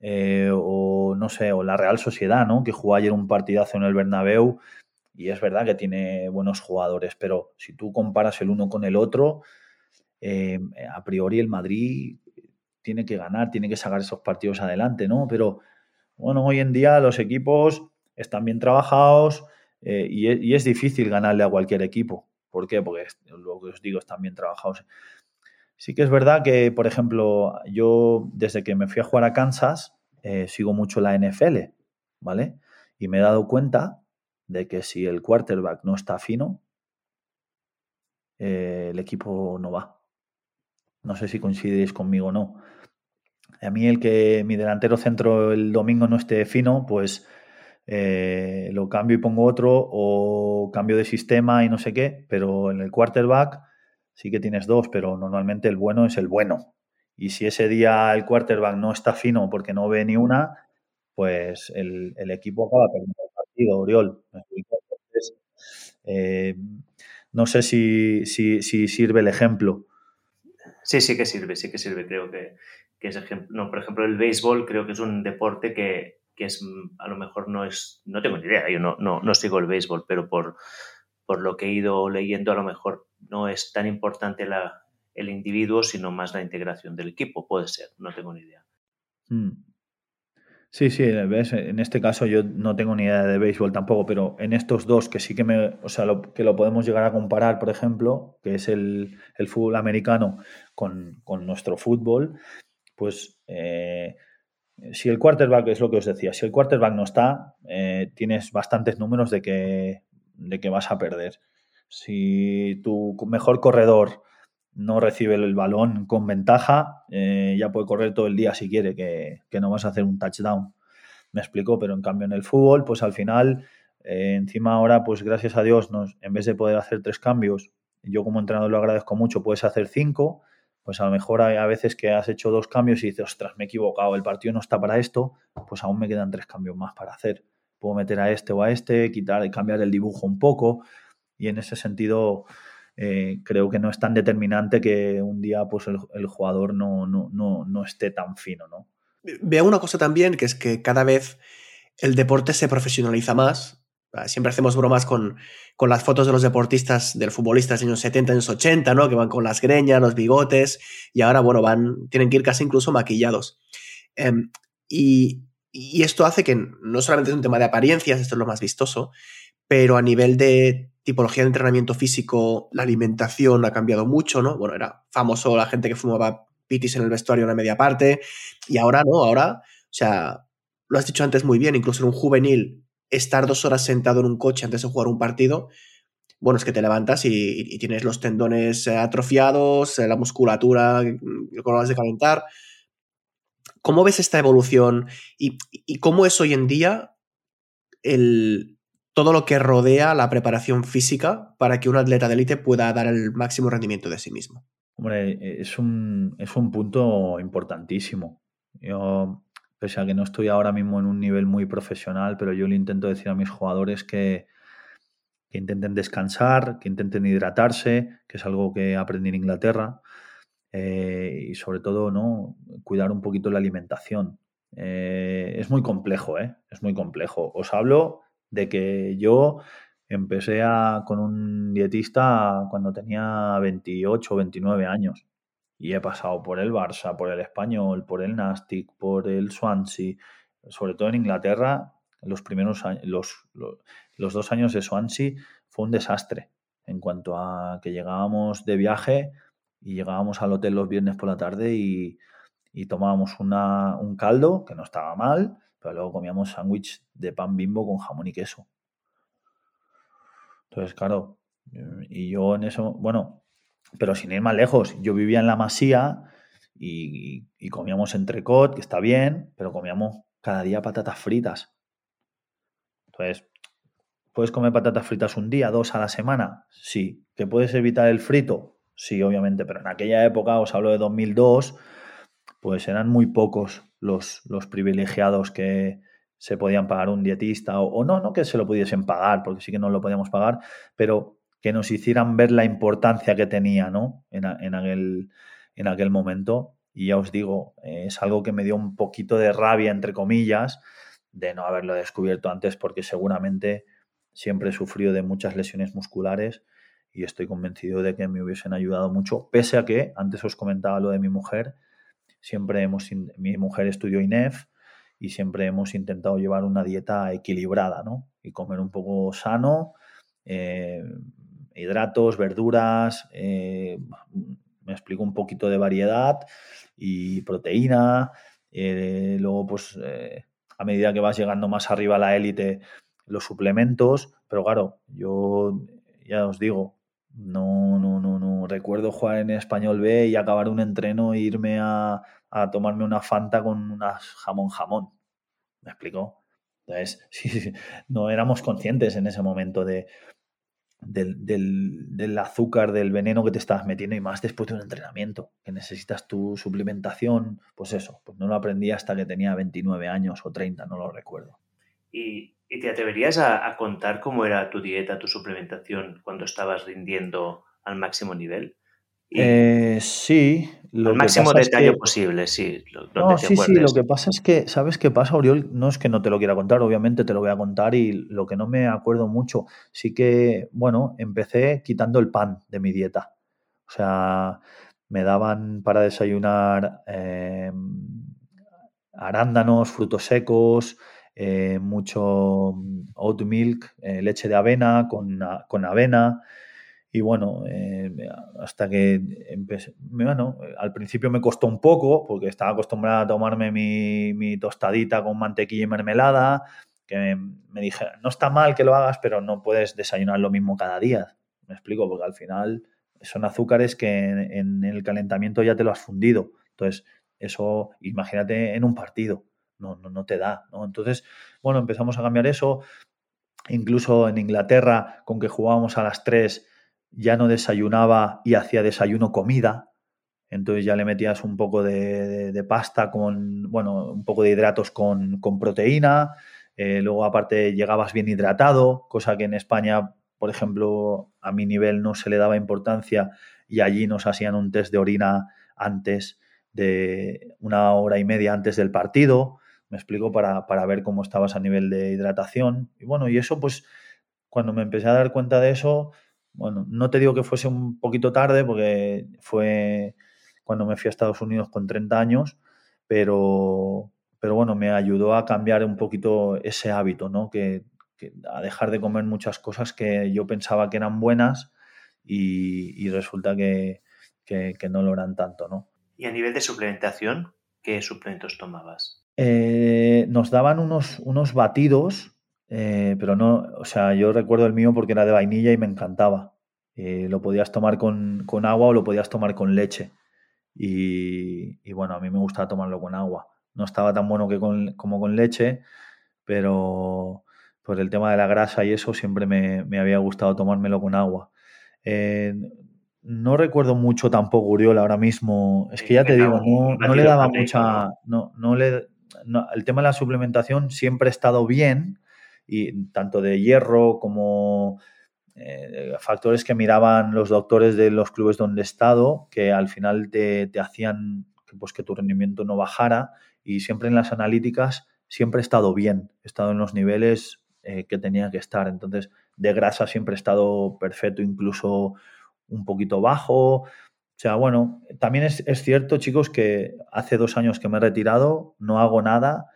Eh, o no sé, o la Real Sociedad, ¿no? Que jugó ayer un partidazo en el Bernabéu y es verdad que tiene buenos jugadores, pero si tú comparas el uno con el otro, eh, a priori el Madrid tiene que ganar, tiene que sacar esos partidos adelante, ¿no? Pero bueno, hoy en día los equipos están bien trabajados eh, y, y, es difícil ganarle a cualquier equipo. ¿Por qué? Porque lo que os digo, están bien trabajados. Sí que es verdad que, por ejemplo, yo desde que me fui a jugar a Kansas, eh, sigo mucho la NFL, ¿vale? Y me he dado cuenta de que si el quarterback no está fino, eh, el equipo no va. No sé si coincidís conmigo o no. A mí el que mi delantero centro el domingo no esté fino, pues eh, lo cambio y pongo otro o cambio de sistema y no sé qué, pero en el quarterback sí que tienes dos, pero normalmente el bueno es el bueno. Y si ese día el quarterback no está fino porque no ve ni una, pues el, equipo acaba perdiendo el partido, Oriol. Eh, no sé si, si, sirve el ejemplo. Sí, sí que sirve, sí que sirve. Creo que, es ejemplo. No, por ejemplo, el béisbol creo que es un deporte que, es a lo mejor no es. No tengo ni idea, yo no, no, no sigo el béisbol, pero por, por lo que he ido leyendo, a lo mejor no es tan importante el individuo, sino más la integración del equipo. Puede ser, no tengo ni idea. Hmm. Sí, sí, ¿ves? en este caso yo no tengo ni idea de béisbol tampoco, pero en estos dos que sí que me, o sea, lo, que lo podemos llegar a comparar, por ejemplo, que es el, fútbol americano con, nuestro fútbol, pues eh, si el quarterback, es lo que os decía, si el quarterback no está, eh, tienes bastantes números de que de que vas a perder. Si tu mejor corredor no recibe el balón con ventaja, eh, ya puede correr todo el día si quiere, que, no vas a hacer un touchdown. Me explico, pero en cambio en el fútbol, pues al final, eh, encima ahora, pues gracias a Dios, nos, en vez de poder hacer tres cambios, yo como entrenador lo agradezco mucho, puedes hacer cinco, pues a lo mejor hay a veces que has hecho dos cambios y dices, ostras, me he equivocado, el partido no está para esto, pues aún me quedan tres cambios más para hacer puedo meter a este o a este, quitar cambiar el dibujo un poco. Y en ese sentido, eh, creo que no es tan determinante que un día pues, el, jugador no, no, no, esté tan fino. ¿no? Veo una cosa también, que es que cada vez el deporte se profesionaliza más. Ah, siempre hacemos bromas con, con las fotos de los deportistas, del futbolistas de los años 70, años 80, ¿no? Que van con las greñas, los bigotes, y ahora, bueno, van, tienen que ir casi incluso maquillados. Em, y, y esto hace que no solamente es un tema de apariencias, esto es lo más vistoso, pero a nivel de tipología de entrenamiento físico, la alimentación ha cambiado mucho, ¿no? Bueno, era famoso la gente que fumaba pitis en el vestuario una media parte, y ahora no, ahora, o sea, lo has dicho antes muy bien, incluso en un juvenil, estar dos horas sentado en un coche antes de jugar un partido, bueno, es que te levantas y, tienes los tendones atrofiados, la musculatura con las de calentar. ¿Cómo ves esta evolución y, cómo es hoy en día el, todo lo que rodea la preparación física para que un atleta de élite pueda dar el máximo rendimiento de sí mismo? Hombre, es un, es un punto importantísimo. Yo, pese a que no estoy ahora mismo en un nivel muy profesional, pero yo le intento decir a mis jugadores que, que intenten descansar, que intenten hidratarse, que es algo que aprendí en Inglaterra, eh, y sobre todo no cuidar un poquito la alimentación. Eh, es muy complejo, ¿eh? Es muy complejo. Os hablo de que yo empecé con un dietista cuando tenía 28 o 29 años. Y he pasado por el Barça, por el Español, por el Nastic, por el Swansea, sobre todo en Inglaterra, los primeros los, los, dos años de Swansea fue un desastre en cuanto a que llegábamos de viaje y llegábamos al hotel los viernes por la tarde y, y tomábamos una, un caldo, que no estaba mal, pero luego comíamos sándwich de pan bimbo con jamón y queso. Entonces, claro, y yo en eso, bueno, pero sin ir más lejos, yo vivía en la masía y, y comíamos entrecot, que está bien, pero comíamos cada día patatas fritas. Entonces, ¿puedes comer patatas fritas un día, dos a la semana? Sí. ¿Que puedes evitar el frito? Sí, obviamente, pero en aquella época, os hablo de 2002, pues eran muy pocos los, los privilegiados que se podían pagar un dietista, o, no, no que se lo pudiesen pagar, porque sí que no lo podíamos pagar, pero que nos hicieran ver la importancia que tenía ¿no? en, en, aquel, en aquel momento. Y ya os digo, es algo que me dio un poquito de rabia, entre comillas, de no haberlo descubierto antes, porque seguramente siempre he sufrido de muchas lesiones musculares y estoy convencido de que me hubiesen ayudado mucho, pese a que, antes os comentaba lo de mi mujer, Siempre hemos, mi mujer estudió INEF y siempre hemos intentado llevar una dieta equilibrada, ¿no? Y comer un poco sano, eh, hidratos, verduras, eh, me explico un poquito de variedad y proteína. Eh, luego, pues, a medida que vas llegando más arriba a la élite, los suplementos. Pero claro, yo ya os digo, no, no, no, no. Recuerdo jugar en Español B y acabar un entreno e irme a, tomarme una Fanta con unas jamón jamón. ¿Me explico? Entonces, sí, no éramos conscientes en ese momento de, del, azúcar, del veneno que te estabas metiendo y más después de un entrenamiento, que necesitas tu suplementación, pues eso, pues no lo aprendí hasta que tenía 29 años o 30, no lo recuerdo. Y ¿Y te atreverías a, contar cómo era tu dieta, tu suplementación cuando estabas rindiendo al máximo nivel? Eh, sí. Lo al máximo detalle posible, sí. no, sí, sí, lo que pasa es que, ¿sabes qué pasa, Oriol? No es que no te lo quiera contar, obviamente te lo voy a contar y lo que no me acuerdo mucho, sí que, bueno, empecé quitando el pan de mi dieta. O sea, me daban para desayunar em, arándanos, frutos secos, eh, mucho mm, oat milk, eh, leche de avena con, con avena. Y bueno, eh, hasta que empecé, bueno, al principio me costó un poco porque estaba acostumbrada a tomarme mi, mi tostadita con mantequilla y mermelada, que me, dije, no está mal que lo hagas, pero no puedes desayunar lo mismo cada día. Me explico, porque al final son azúcares que en el calentamiento ya te lo has fundido. Entonces, eso, imagínate en un partido no, no, no te da. ¿no? Entonces, bueno, empezamos a cambiar eso. Incluso en Inglaterra, con que jugábamos a las 3, ya no desayunaba y hacía desayuno comida. Entonces ya le metías un poco de, pasta con, bueno, un poco de hidratos con, proteína. Eh, luego, aparte, llegabas bien hidratado, cosa que en España, por ejemplo, a mi nivel no se le daba importancia y allí nos hacían un test de orina antes de una hora y media antes del partido me explico, para, para, ver cómo estabas a nivel de hidratación. Y bueno, y eso pues cuando me empecé a dar cuenta de eso, bueno, no te digo que fuese un poquito tarde porque fue cuando me fui a Estados Unidos con 30 años, pero, pero bueno, me ayudó a cambiar un poquito ese hábito, ¿no? Que, a dejar de comer muchas cosas que yo pensaba que eran buenas y, resulta que, que, que no lo eran tanto, ¿no? Y a nivel de suplementación, ¿qué suplementos tomabas? Eh, nos daban unos, unos batidos, eh, pero no, o sea, yo recuerdo el mío porque era de vainilla y me encantaba. Eh, lo podías tomar con, agua o lo podías tomar con leche. Y, bueno, a mí me gustaba tomarlo con agua. No estaba tan bueno que con, como con leche, pero por el tema de la grasa y eso siempre me, había gustado tomármelo con agua. no recuerdo mucho tampoco Uriol ahora mismo. Es que ya te digo, no, no le daba mucha. No, no le, el tema de la suplementación siempre ha estado bien, y tanto de hierro como eh, factores que miraban los doctores de los clubes donde he estado, que al final te, hacían pues, que tu rendimiento no bajara y siempre en las analíticas siempre he estado bien, he estado en los niveles eh, que tenía que estar. Entonces, de grasa siempre he estado perfecto, incluso un poquito bajo. O sea, bueno, también es, cierto, chicos, que hace dos años que me he retirado, no hago nada,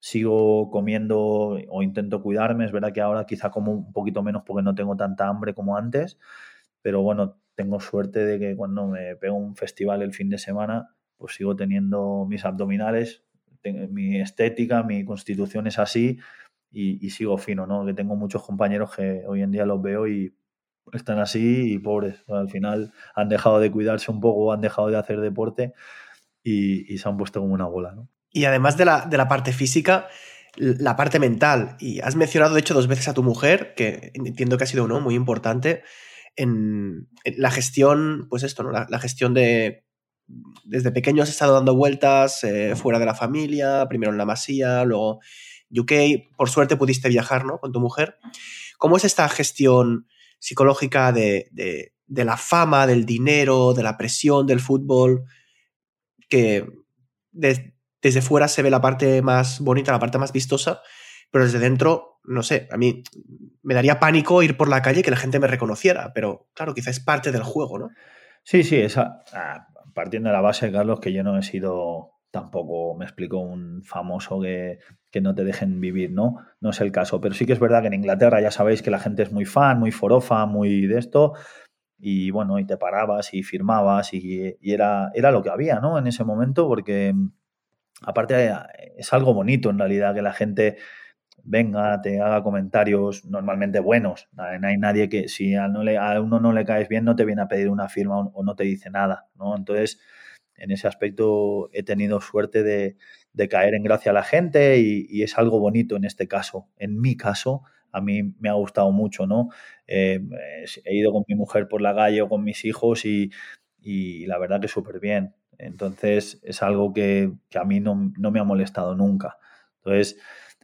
sigo comiendo o intento cuidarme. Es verdad que ahora quizá como un poquito menos porque no tengo tanta hambre como antes, pero bueno, tengo suerte de que cuando me pego un festival el fin de semana, pues sigo teniendo mis abdominales, mi estética, mi constitución es así y, sigo fino, ¿no? Que tengo muchos compañeros que hoy en día los veo y están así y pobres. Al final han dejado de cuidarse un poco, han dejado de hacer deporte y, se han puesto como una bola, ¿no? Y además de la, de la parte física, la parte mental. Y has mencionado, de hecho, dos veces a tu mujer, que entiendo que ha sido uno muy importante en, la gestión, pues esto, ¿no? La, gestión de. Desde pequeño has estado dando vueltas eh, fuera de la familia, primero en la Masía, luego UK. Por suerte pudiste viajar, ¿no? Con tu mujer. ¿Cómo es esta gestión psicológica de, de la fama, del dinero, de la presión del fútbol? Que de, desde fuera se ve la parte más bonita, la parte más vistosa, pero desde dentro, no sé, a mí me daría pánico ir por la calle y que la gente me reconociera, pero claro, quizá es parte del juego, ¿no? Sí, sí, esa, ah, partiendo de la base, Carlos, que yo no he sido tampoco, me explico, un famoso que, que, no te dejen vivir, ¿no? No es el caso, pero sí que es verdad que en Inglaterra ya sabéis que la gente es muy fan, muy forofa, muy de esto, y bueno, y te parabas y firmabas y, y era, era lo que había, ¿no? En ese momento, porque aparte es algo bonito en realidad que la gente venga, te haga comentarios normalmente buenos. No hay nadie que, si a, uno no le caes bien, no te viene a pedir una firma o, no te dice nada, ¿no? Entonces, en ese aspecto he tenido suerte de, caer en gracia a la gente y, es algo bonito en este caso. En mi caso, a mí me ha gustado mucho, ¿no? Eh, he ido con mi mujer por la calle o con mis hijos y, la verdad que súper bien. Entonces es algo que, a mí no, me ha molestado nunca. Entonces,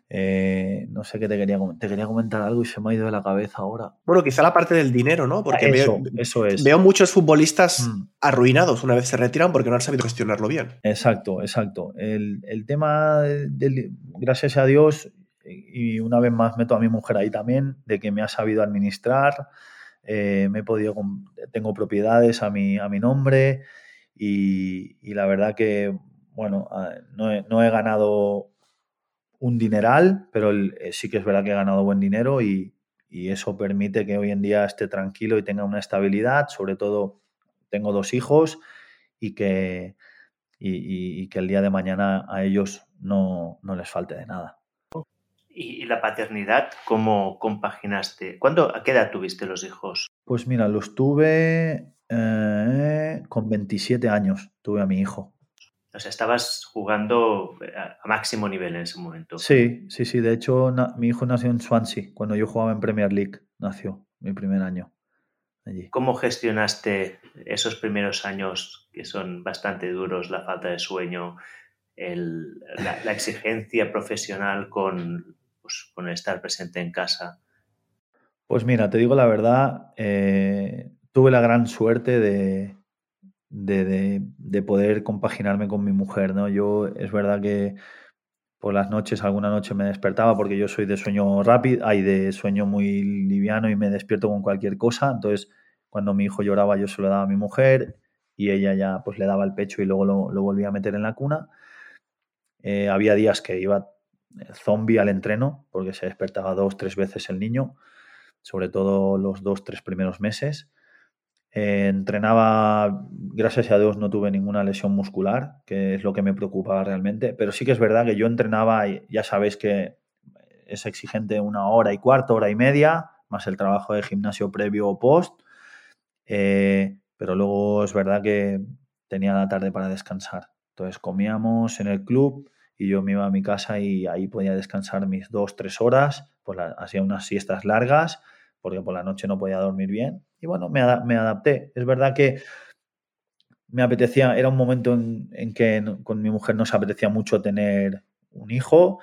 eh, no sé qué te quería te quería comentar algo y se me ha ido de la cabeza ahora. Bueno, quizá la parte del dinero, ¿no? Porque eso, veo, eso es. veo muchos futbolistas mm. arruinados una vez se retiran porque no han sabido gestionarlo bien. Exacto, exacto. El, tema del, gracias a Dios, y una vez más meto a mi mujer ahí también, de que me ha sabido administrar. Eh, me he podido, tengo propiedades a mi, a mi nombre, y, la verdad que, bueno, ah, no he, ganado un dineral, pero eh, sí que es verdad que he ganado buen dinero y, eso permite que hoy en día esté tranquilo y tenga una estabilidad. Sobre todo, tengo dos hijos y que, y, que el día de mañana a ellos no, les falte de nada. ¿Y la paternidad cómo compaginaste? ¿Cuándo, ¿A qué edad tuviste los hijos? Pues mira, los tuve eh, con 27 años tuve a mi hijo. O sea, estabas jugando a máximo nivel en ese momento. Sí, sí, sí. De hecho, mi hijo nació en Swansea, cuando yo jugaba en Premier League. Nació mi primer año allí. ¿Cómo gestionaste esos primeros años que son bastante duros, la falta de sueño, la, exigencia profesional con, pues, con estar presente en casa? Pues mira, te digo la verdad, eh, tuve la gran suerte de, de, poder compaginarme con mi mujer, ¿no? Yo es verdad que por las noches, alguna noche me despertaba porque yo soy de sueño rápido, hay de sueño muy liviano y me despierto con cualquier cosa. Entonces, cuando mi hijo lloraba, yo se lo daba a mi mujer y ella ya pues le daba el pecho y luego lo, volvía a meter en la cuna. Eh, había días que iba zombie al entreno porque se despertaba dos, tres veces el niño, sobre todo los dos, tres primeros meses. Entrenaba, gracias a Dios no tuve ninguna lesión muscular, que es lo que me preocupaba realmente, pero sí que es verdad que yo entrenaba, ya sabéis que es exigente una hora y cuarto, hora y media, más el trabajo de gimnasio previo o post, eh, pero luego es verdad que tenía la tarde para descansar. Entonces comíamos en el club y yo me iba a mi casa y ahí podía descansar mis dos, tres horas, pues hacía unas siestas largas, porque por la noche no podía dormir bien y bueno, me, adapté. Es verdad que me apetecía, era un momento en, que con mi mujer nos apetecía mucho tener un hijo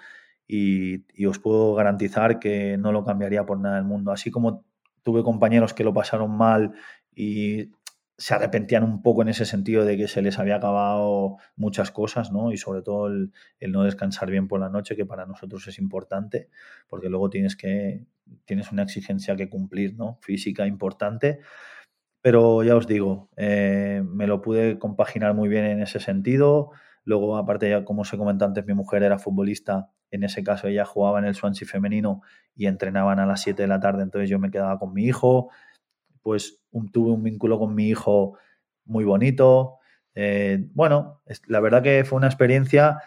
y, os puedo garantizar que no lo cambiaría por nada del mundo. Así como tuve compañeros que lo pasaron mal y se arrepentían un poco en ese sentido de que se les había acabado muchas cosas, ¿no? Y sobre todo el, no descansar bien por la noche, que para nosotros es importante, porque luego tienes que tienes una exigencia que cumplir, ¿no? Física importante. Pero ya os digo, eh, me lo pude compaginar muy bien en ese sentido. Luego, aparte, ya como os he comentado antes, mi mujer era futbolista. En ese caso, ella jugaba en el Swansea femenino y entrenaban a las 7 de la tarde, entonces yo me quedaba con mi hijo pues tuve un vínculo con mi hijo muy bonito. Eh, bueno, la verdad que fue una experiencia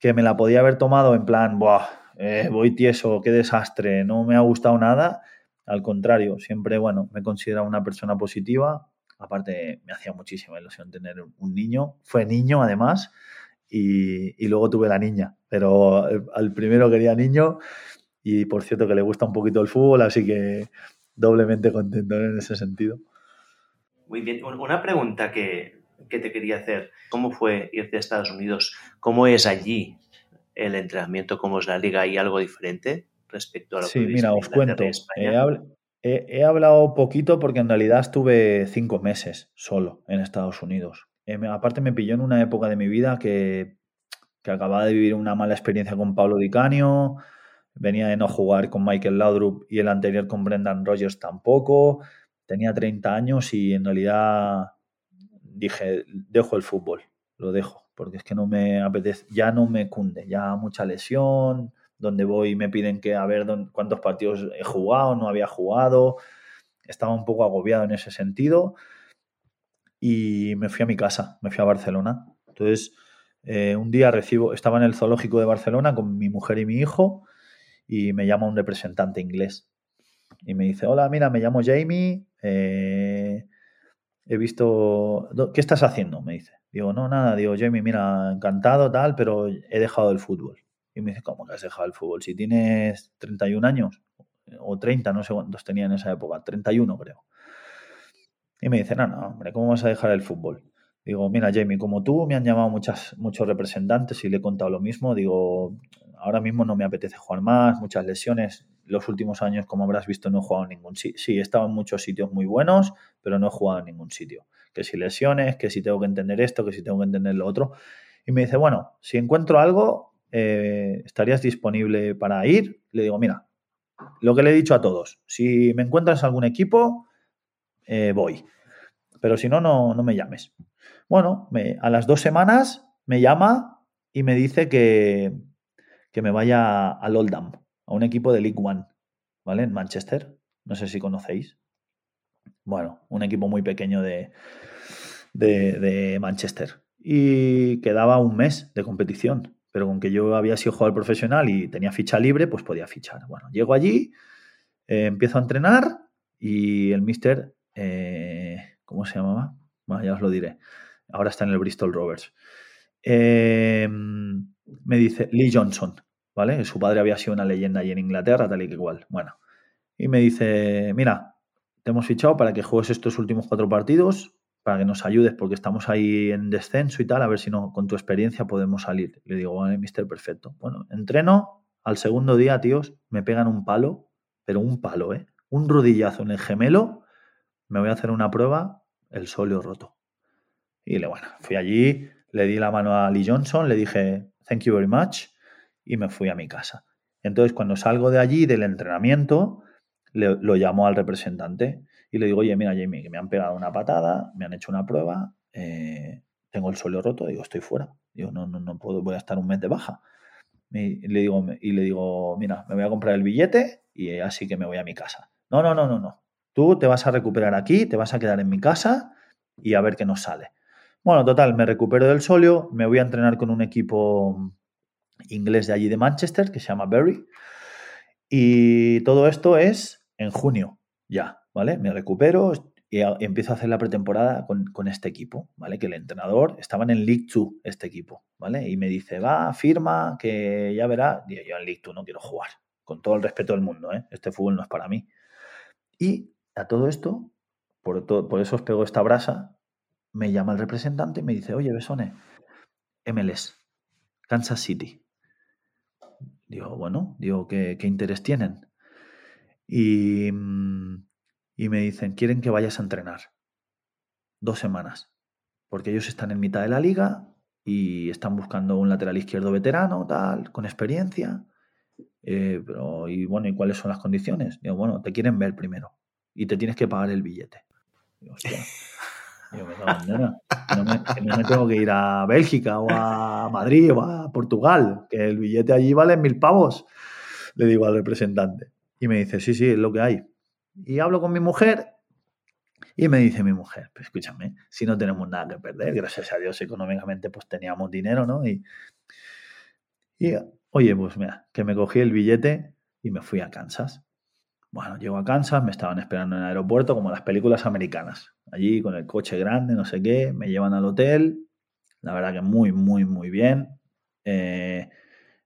que me la podía haber tomado en plan, Buah, eh, voy tieso, qué desastre, no me ha gustado nada. Al contrario, siempre, bueno, me considero una persona positiva. Aparte, me hacía muchísima ilusión tener un niño. Fue niño, además, y, y luego tuve la niña. Pero eh, al primero quería niño y, por cierto, que le gusta un poquito el fútbol, así que doblemente contento en ese sentido. Muy bien, una pregunta que, te quería hacer. ¿Cómo fue irte a Estados Unidos? ¿Cómo es allí el entrenamiento? ¿Cómo es la liga? ¿Hay algo diferente respecto a lo sí, que Sí, mira, os cuento. He, hablado poquito porque en realidad estuve cinco meses solo en Estados Unidos. Eh, aparte me pilló en una época de mi vida que, que acababa de vivir una mala experiencia con Pablo Di Canio, venía de no jugar con Michael Laudrup y el anterior con Brendan Rogers tampoco. Tenía 30 años y en realidad dije, dejo el fútbol, lo dejo, porque es que no me apetece, ya no me cunde, ya mucha lesión, donde voy me piden que a ver cuántos partidos he jugado, no había jugado, estaba un poco agobiado en ese sentido y me fui a mi casa, me fui a Barcelona. Entonces, eh, un día recibo, estaba en el zoológico de Barcelona con mi mujer y mi hijo y me llama un representante inglés y me dice, hola, mira, me llamo Jamie, eh, he visto, ¿qué estás haciendo? Me dice. Digo, no, nada, digo, Jamie, mira, encantado, tal, pero he dejado el fútbol. Y me dice, ¿cómo que has dejado el fútbol? Si tienes 31 años, o 30, no sé cuántos tenía en esa época, 31 creo. Y me dice, no, no, hombre, ¿cómo vas a dejar el fútbol? Digo, mira, Jamie, como tú me han llamado muchas, muchos representantes y le he contado lo mismo, digo, ahora mismo no me apetece jugar más, muchas lesiones. Los últimos años, como habrás visto, no he jugado en ningún sitio. Sí, he estado en muchos sitios muy buenos, pero no he jugado en ningún sitio. Que si lesiones, que si tengo que entender esto, que si tengo que entender lo otro. Y me dice, bueno, si encuentro algo, eh, ¿estarías disponible para ir? Le digo, mira, lo que le he dicho a todos, si me encuentras algún equipo, eh, voy. Pero si no, no, no me llames. Bueno, a las dos semanas me llama y me dice que, que me vaya al Oldham, a un equipo de League One, ¿vale? En Manchester. No sé si conocéis. Bueno, un equipo muy pequeño de, de, Manchester. Y quedaba un mes de competición. Pero con que yo había sido jugador profesional y tenía ficha libre, pues podía fichar. Bueno, llego allí, eh, empiezo a entrenar y el mister, eh, ¿cómo se llamaba? Bueno, ya os lo diré. Ahora está en el Bristol Rovers. Eh, me dice Lee Johnson, ¿vale? Su padre había sido una leyenda allí en Inglaterra, tal y que igual. Bueno, y me dice, mira, te hemos fichado para que juegues estos últimos cuatro partidos, para que nos ayudes, porque estamos ahí en descenso y tal, a ver si no, con tu experiencia podemos salir. Le digo, vale, mister, perfecto. Bueno, entreno, al segundo día, tíos, me pegan un palo, pero un palo, ¿eh? Un rodillazo en el gemelo, me voy a hacer una prueba, el sóleo roto. Y le, bueno, fui allí, le di la mano a Lee Johnson, le dije, thank you very much, y me fui a mi casa. Entonces, cuando salgo de allí, del entrenamiento, lo llamo al representante y le digo, oye, mira, Jamie, que me han pegado una patada, me han hecho una prueba, eh, tengo el suelo roto, digo, estoy fuera. Digo, no, no, no puedo, voy a estar un mes de baja. Y le digo, y le digo, mira, me voy a comprar el billete y así que me voy a mi casa. No, no, no, no, no. Tú te vas a recuperar aquí, te vas a quedar en mi casa y a ver qué nos sale. Bueno, total, me recupero del solio, me voy a entrenar con un equipo inglés de allí de Manchester que se llama Berry. Y todo esto es en junio, ya, ¿vale? Me recupero y empiezo a hacer la pretemporada con, este equipo, ¿vale? Que el entrenador estaba en League 2, este equipo, ¿vale? Y me dice, va, firma, que ya verá. Yo en League 2 no quiero jugar, con todo el respeto del mundo, ¿eh? Este fútbol no es para mí. Y a todo esto, por eso os pego esta brasa, me llama el representante y me dice, oye, Besone, MLS, Kansas City. Digo, bueno, digo, ¿qué, interés tienen? Y, mm, y, me dicen, quieren que vayas a entrenar. dos semanas, porque ellos están en mitad de la liga y están buscando un lateral izquierdo veterano, tal, con experiencia. Eh, pero, y bueno, ¿y cuáles son las condiciones? Digo, bueno, te quieren ver primero y te tienes que pagar el billete. Digo. Digo, me no me tengo que ir a Bélgica o a Madrid o a Portugal, que el billete allí vale mil pavos, le digo al representante. Y me dice, sí, sí, es lo que hay. Y hablo con mi mujer y me dice mi mujer, pues escúchame, si no tenemos nada que perder, gracias a Dios económicamente pues teníamos dinero, ¿no? Y, y oye, pues mira, que me cogí el billete y me fui a Kansas. Bueno, llego a Kansas, me estaban esperando en el aeropuerto como las películas americanas. Allí con el coche grande, no sé qué, me llevan al hotel. La verdad que muy, muy, muy bien. Eh,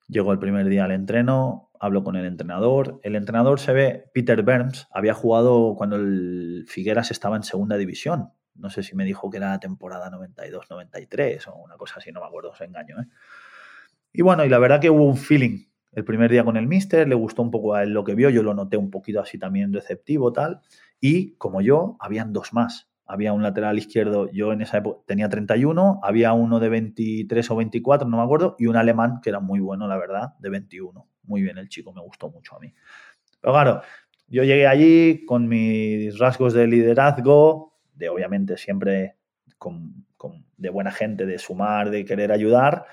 llego el primer día al entreno, hablo con el entrenador. El entrenador se ve, Peter Burns, había jugado cuando el Figueras estaba en segunda división. No sé si me dijo que era la temporada 92-93 o una cosa así, no me acuerdo, os engaño. ¿eh? Y bueno, y la verdad que hubo un feeling el primer día con el Mister, le gustó un poco a él lo que vio, yo lo noté un poquito así también receptivo, tal. Y como yo, habían dos más. Había un lateral izquierdo, yo en esa época tenía 31, había uno de 23 o 24, no me acuerdo, y un alemán que era muy bueno, la verdad, de 21 muy bien el chico, me gustó mucho a mí. Pero claro, yo llegué allí con mis rasgos de liderazgo, de obviamente siempre con, de buena gente, de sumar, de querer ayudar.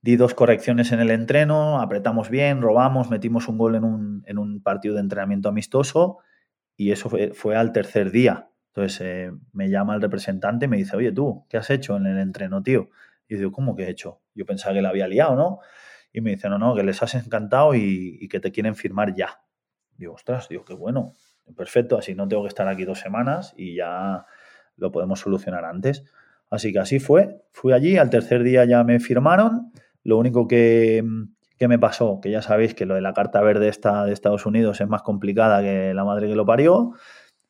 Di dos correcciones en el entreno, apretamos bien, robamos, metimos un gol en un, en un partido de entrenamiento amistoso y eso fue, fue al tercer día. Entonces eh, me llama el representante y me dice, oye tú, ¿qué has hecho en el entreno, tío? Y yo digo, ¿cómo que he hecho? Yo pensaba que la había liado, ¿no? y me dicen, no, no, que les has encantado y, que te quieren firmar ya. Digo, ostras, digo, qué bueno, perfecto, así no tengo que estar aquí dos semanas y ya lo podemos solucionar antes. Así que así fue, fui allí, al tercer día ya me firmaron, lo único que, me pasó, que ya sabéis que lo de la carta verde esta de Estados Unidos es más complicada que la madre que lo parió,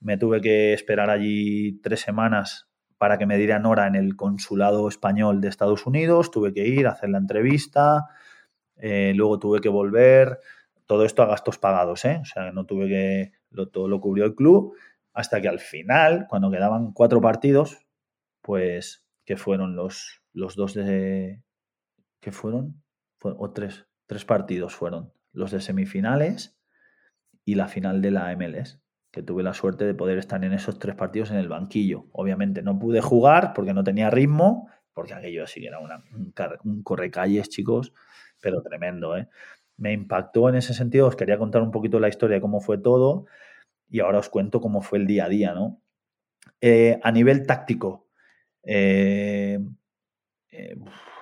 me tuve que esperar allí tres semanas para que me dieran hora en el consulado español de Estados Unidos, tuve que ir a hacer la entrevista, eh, luego tuve que volver, todo esto a gastos pagados, ¿eh? o sea, no tuve que, todo lo cubrió el club, hasta que al final, cuando quedaban cuatro partidos, pues que fueron los, los dos de... ¿Qué fueron? o tres, tres partidos fueron, los de semifinales y la final de la MLS que tuve la suerte de poder estar en esos tres partidos en el banquillo. Obviamente no pude jugar porque no tenía ritmo, porque aquello así era una, un, correcalles, chicos, pero tremendo, ¿eh? Me impactó en ese sentido, os quería contar un poquito la historia cómo fue todo y ahora os cuento cómo fue el día a día, ¿no? Eh, a nivel táctico, eh, eh,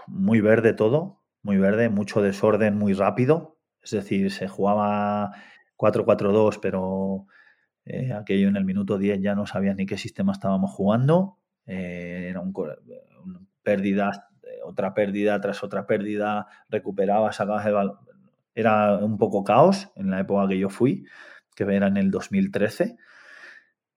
muy verde todo, muy verde, mucho desorden, muy rápido, es decir, se jugaba 4-4-2, pero aquello en el minuto 10 ya no sabía ni qué sistema estábamos jugando, era un, pérdida otra pérdida tras otra pérdida, recuperaba, sacabas el balón. Era un poco caos en la época que yo fui, que era en el 2013.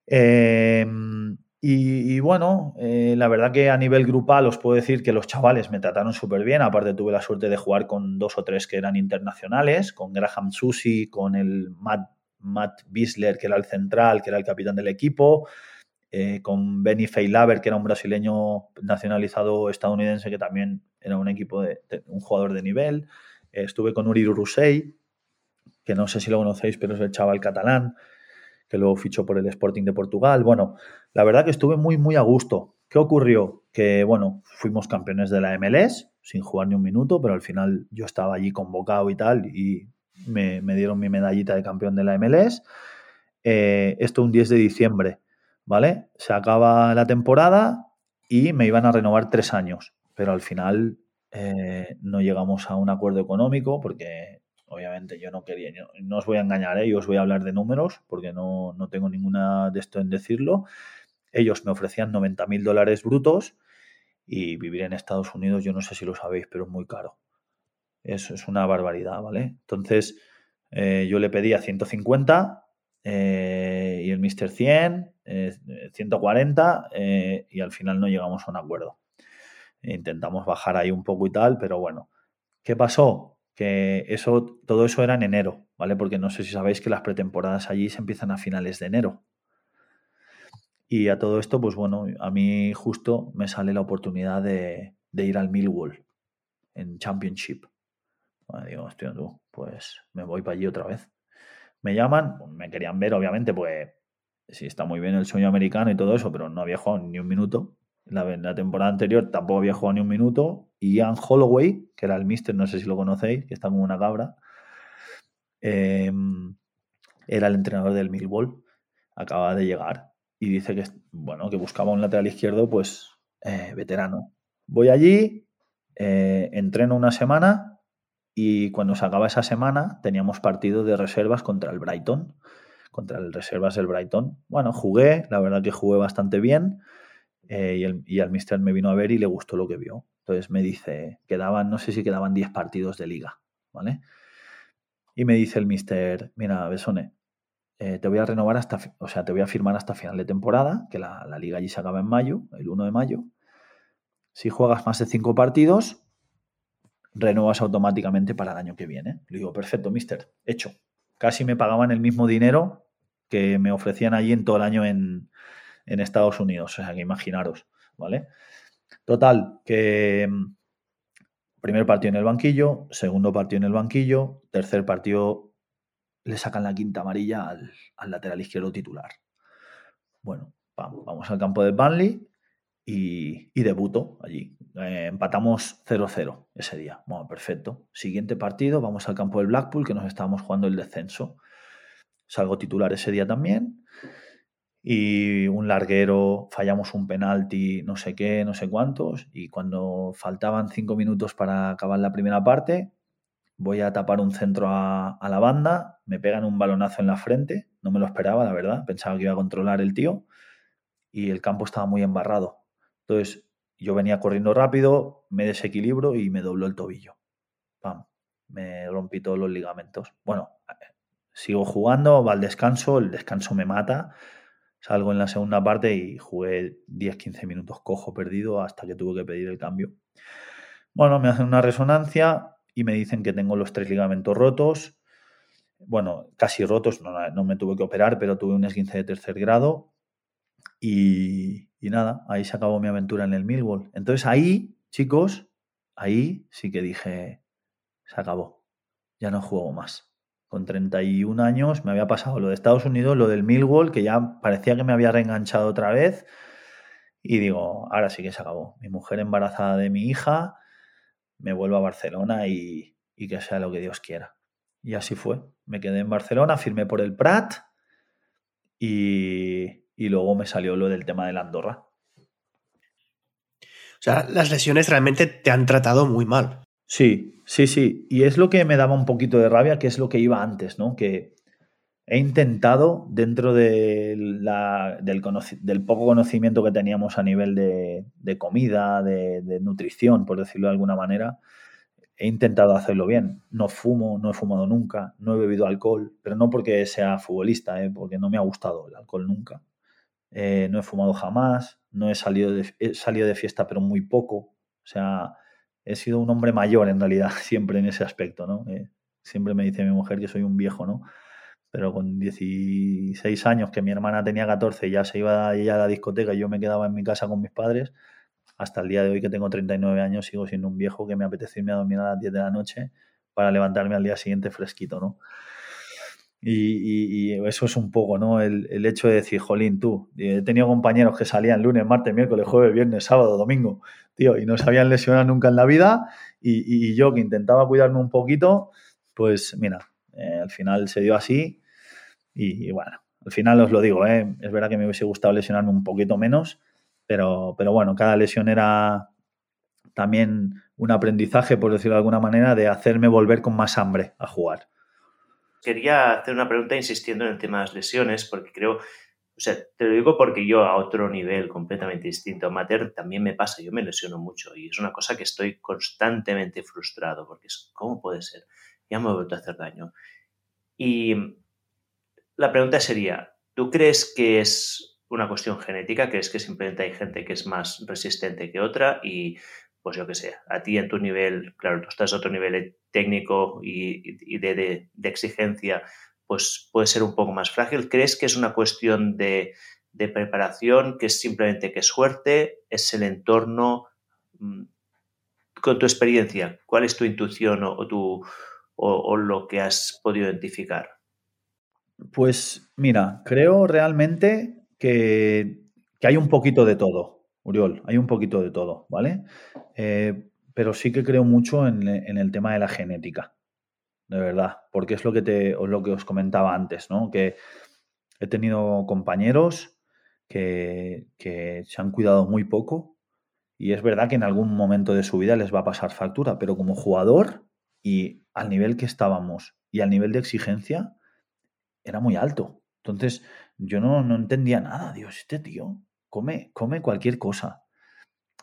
Em, y, bueno, eh, la verdad que a nivel grupal os puedo decir que los chavales me trataron súper bien. Aparte tuve la suerte de jugar con dos o tres que eran internacionales, con Graham Susi, con el Matt, Matt Bisler, que era el central, que era el capitán del equipo. Eh, con Benny Feilaber, que era un brasileño nacionalizado estadounidense, que también era un equipo de, un jugador de nivel. Estuve con Uri Rusey, que no sé si lo conocéis, pero es el chaval catalán, que luego fichó por el Sporting de Portugal. Bueno, la verdad que estuve muy, muy a gusto. ¿Qué ocurrió? Que, bueno, fuimos campeones de la MLS, sin jugar ni un minuto, pero al final yo estaba allí convocado y tal, y me, dieron mi medallita de campeón de la MLS. Eh, esto un 10 de diciembre. ¿vale? Se acaba la temporada y me iban a renovar tres años, pero al final eh, no llegamos a un acuerdo económico porque obviamente yo no quería, no, os voy a engañar, ¿eh? yo os voy a hablar de números porque no, tengo ninguna de esto en decirlo. Ellos me ofrecían 90 mil dólares brutos y vivir en Estados Unidos, yo no sé si lo sabéis, pero es muy caro. Eso es una barbaridad, ¿vale? Entonces, eh, yo le pedía 150 eh, y el Mr. 100, 140 eh, eh, y al final no llegamos a un acuerdo. Intentamos bajar ahí un poco y tal, pero bueno. ¿Qué pasó? Eso, todo eso era en enero, ¿vale? Porque no sé si sabéis que las pretemporadas allí se empiezan a finales de enero. Y a todo esto, pues bueno, a mí justo me sale la oportunidad de, ir al Millwall en Championship. Bueno, digo, hostia, tú, pues me voy para allí otra vez. Me llaman, me querían ver, obviamente, pues sí, está muy bien el sueño americano y todo eso, pero no había jugado ni un minuto. La, la temporada anterior tampoco había jugado ni un minuto. Ian Holloway, que era el mister, no sé si lo conocéis, que está como una cabra, em, era el entrenador del Millwall. Acaba de llegar y dice que, bueno, que buscaba un lateral izquierdo, pues, eh, veterano. Voy allí, eh, entreno una semana y cuando se acaba esa semana teníamos partido de reservas contra el Brighton, contra el reservas del Brighton. Bueno, jugué, la verdad que jugué bastante bien eh, y, el, y el mister me vino a ver y le gustó lo que vio. Entonces me dice, quedaban, no sé si quedaban 10 partidos de liga, ¿vale? Y me dice el mister, mira, Besone, eh, te voy a renovar hasta, o sea, te voy a firmar hasta final de temporada, que la, liga allí se acaba en mayo, el 1 de mayo. Si juegas más de cinco partidos, renuevas automáticamente para el año que viene. Le digo, perfecto, mister, hecho. Casi me pagaban el mismo dinero que me ofrecían allí en todo el año en, en Estados Unidos. O sea, que imaginaros, ¿vale? Total, que mm, primer partido en el banquillo, segundo partido en el banquillo, tercer partido le sacan la quinta amarilla al, lateral izquierdo titular. Bueno, vamos, al campo del Burnley y, y debuto allí. Eh, empatamos 0-0 ese día. Bueno, perfecto. Siguiente partido, vamos al campo del Blackpool, que nos estábamos jugando el descenso. Salgo titular ese día también. Y un larguero, fallamos un penalti, no sé qué, no sé cuántos. Y cuando faltaban cinco minutos para acabar la primera parte, voy a tapar un centro a, la banda, me pegan un balonazo en la frente, no me lo esperaba, la verdad, pensaba que iba a controlar el tío y el campo estaba muy embarrado. Entonces yo venía corriendo rápido, me desequilibro y me dobló el tobillo. Pam, me rompí todos los ligamentos. Bueno, sigo jugando, va al descanso, el descanso me mata, salgo en la segunda parte y jugué 10-15 minutos cojo perdido hasta que tuve que pedir el cambio. Bueno, me hacen una resonancia, y me dicen que tengo los tres ligamentos rotos. Bueno, casi rotos, no, me tuve que operar, pero tuve un esguince de tercer grado. Y, nada, ahí se acabó mi aventura en el Millwall. Entonces ahí, chicos, ahí sí que dije, se acabó, ya no juego más. Con 31 años me había pasado lo de Estados Unidos, lo del Millwall, que ya parecía que me había reenganchado otra vez. Y digo, ahora sí que se acabó. Mi mujer embarazada de mi hija, me vuelvo a Barcelona y, que sea lo que Dios quiera. Y así fue. Me quedé en Barcelona, firmé por el Prat y, y luego me salió lo del tema de la Andorra. O sea, las lesiones realmente te han tratado muy mal. Sí, sí, sí. Y es lo que me daba un poquito de rabia, que es lo que iba antes, ¿no? Que he intentado, dentro de del, poco conocimiento que teníamos a nivel de, comida, de, nutrición, por decirlo de alguna manera, he intentado hacerlo bien. No fumo, no he fumado nunca, no he bebido alcohol, pero no porque sea futbolista, ¿eh? porque no me ha gustado el alcohol nunca. Eh, no he fumado jamás, no he salido, de, he salido de fiesta, pero muy poco. O sea, he sido un hombre mayor en realidad, siempre en ese aspecto, ¿no? Eh, siempre me dice mi mujer que soy un viejo, ¿no? pero con 16 años, que mi hermana tenía 14 y ya se iba ella a la discoteca y yo me quedaba en mi casa con mis padres, hasta el día de hoy que tengo 39 años sigo siendo un viejo que me apetece irme a dormir a las 10 de la noche para levantarme al día siguiente fresquito, ¿no? Y, eso es un poco, ¿no? El, hecho de decir, jolín, tú, he tenido compañeros que salían lunes, martes, miércoles, jueves, viernes, sábado, domingo, tío, y no se habían lesionado nunca en la vida, y, yo que intentaba cuidarme un poquito, pues mira, eh, al final se dio así y, bueno, al final os lo digo, ¿eh? es verdad que me hubiese gustado lesionarme un poquito menos, pero, pero bueno, cada lesión era también un aprendizaje, por decirlo de alguna manera, de hacerme volver con más hambre a jugar. Quería hacer una pregunta insistiendo en el tema de las lesiones, porque creo, o sea, te lo digo porque yo a otro nivel completamente distinto, amateur, también me pasa, yo me lesiono mucho y es una cosa que estoy constantemente frustrado, porque es, ¿cómo puede ser? Ya me he vuelto a hacer daño. Y la pregunta sería, ¿tú crees que es una cuestión genética? ¿Crees que simplemente hay gente que es más resistente que otra? Y pues yo qué sé, a ti en tu nivel, claro, tú estás a otro nivel técnico y, de, exigencia, pues puede ser un poco más frágil. ¿Crees que es una cuestión de preparación, que es simplemente que es suerte, es el entorno. Mm, con tu experiencia, ¿cuál es tu intuición o, tu, o, lo que has podido identificar? Pues mira, creo realmente que, hay un poquito de todo, Uriol, hay un poquito de todo, ¿vale? Eh, pero sí que creo mucho en, el tema de la genética, de verdad, porque es lo que, te, lo que os comentaba antes, ¿no? Que he tenido compañeros que, que se han cuidado muy poco y es verdad que en algún momento de su vida les va a pasar factura, pero como jugador y al nivel que estábamos y al nivel de exigencia, era muy alto. Entonces, yo no, no entendía nada. Dios, este tío come, come cualquier cosa.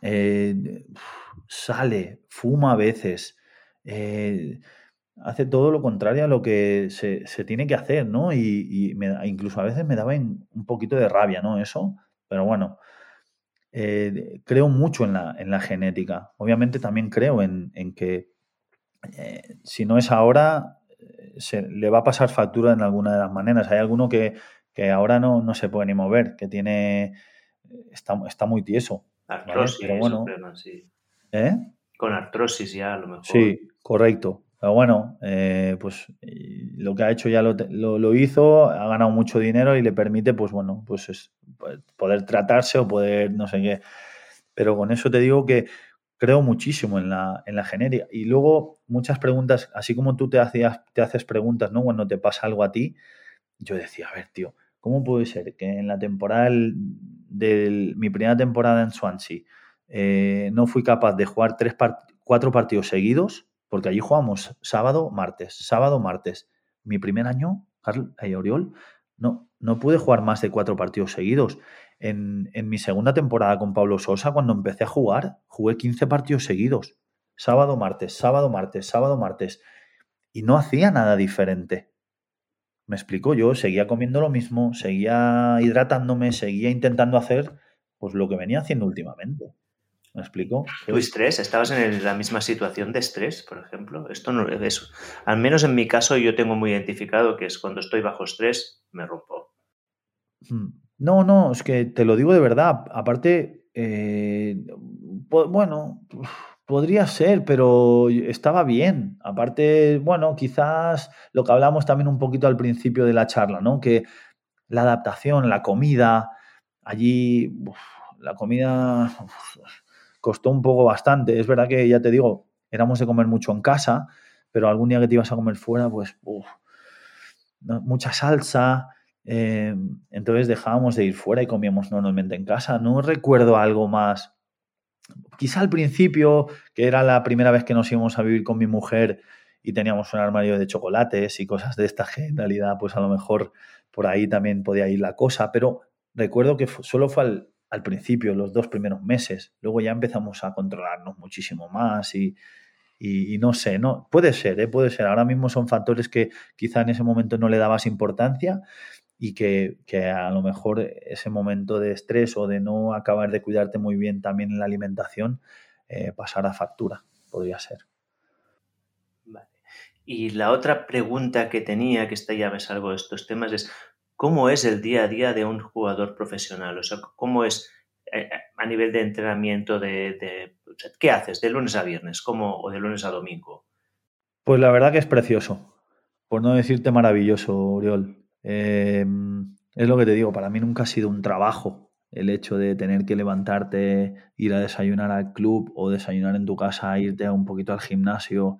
Eh, sale, fuma a veces. Eh, hace todo lo contrario a lo que se, tiene que hacer, ¿no? Y, incluso a veces me daba un poquito de rabia, ¿no? Eso. Pero bueno, eh, creo mucho en la, en la, genética. Obviamente también creo en, en que si no es ahora, se, le va a pasar factura en alguna de las maneras. Hay alguno que, que ahora no, no, se puede ni mover, que tiene. Está, está muy tieso. Artrosis, Pero bueno, ¿Eh? Con artrosis ya a lo mejor. Sí, correcto. Pero bueno, eh, pues lo que ha hecho ya lo, lo, hizo, ha ganado mucho dinero y le permite, pues bueno, pues es, pues, poder tratarse o poder no sé qué. Pero con eso te digo que creo muchísimo en la, en la genética. Y luego muchas preguntas, así como tú te, hacías, te haces preguntas, ¿no? Cuando te pasa algo a ti, yo decía, a ver, tío, ¿cómo puede ser que en la temporada de mi primera temporada en Swansea eh, no fui capaz de jugar tres cuatro partidos seguidos? Porque allí jugamos sábado, martes, sábado, martes. Mi primer año, Carl y Oriol, no, no pude jugar más de cuatro partidos seguidos. En, mi segunda temporada con Pablo Sosa, cuando empecé a jugar, jugué 15 partidos seguidos. Sábado, martes, sábado, martes, sábado, martes. Y no hacía nada diferente. Me explico, yo seguía comiendo lo mismo, seguía hidratándome, seguía intentando hacer pues lo que venía haciendo últimamente. ¿Me explico? ¿Tu estrés? ¿Estabas en la misma situación de estrés, por ejemplo? Esto no es eso. Al menos en mi caso yo tengo muy identificado que es cuando estoy bajo estrés, me rompo. Hmm. No, no, es que te lo digo de verdad. Aparte, eh, bueno, podría ser, pero estaba bien. Aparte, bueno, quizás lo que hablamos también un poquito al principio de la charla, ¿no? Que la adaptación, la comida, allí la comida costó un poco bastante. Es verdad que, ya te digo, éramos de comer mucho en casa, pero algún día que te ibas a comer fuera, pues mucha salsa, eh, entonces dejábamos de ir fuera y comíamos normalmente en casa. No recuerdo algo más. Quizá al principio, que era la primera vez que nos íbamos a vivir con mi mujer y teníamos un armario de chocolates y cosas de esta realidad, pues a lo mejor por ahí también podía ir la cosa, pero recuerdo que solo fue al, principio, los dos primeros meses. Luego ya empezamos a controlarnos muchísimo más y, y, no sé, no puede ser, ¿eh? puede ser. Ahora mismo son factores que quizá en ese momento no le dabas importancia y que, a lo mejor ese momento de estrés o de no acabar de cuidarte muy bien también en la alimentación eh, pasara factura, podría ser. Vale. Y la otra pregunta que tenía, que está ya me salgo de estos temas, es ¿cómo es el día a día de un jugador profesional? O sea, ¿cómo es eh, a nivel de entrenamiento de, ¿qué haces de lunes a viernes como, o de lunes a domingo? Pues la verdad que es precioso, por no decirte maravilloso, Oriol. Em, es lo que te digo, para mí nunca ha sido un trabajo el hecho de tener que levantarte, ir a desayunar al club o desayunar en tu casa, irte un poquito al gimnasio,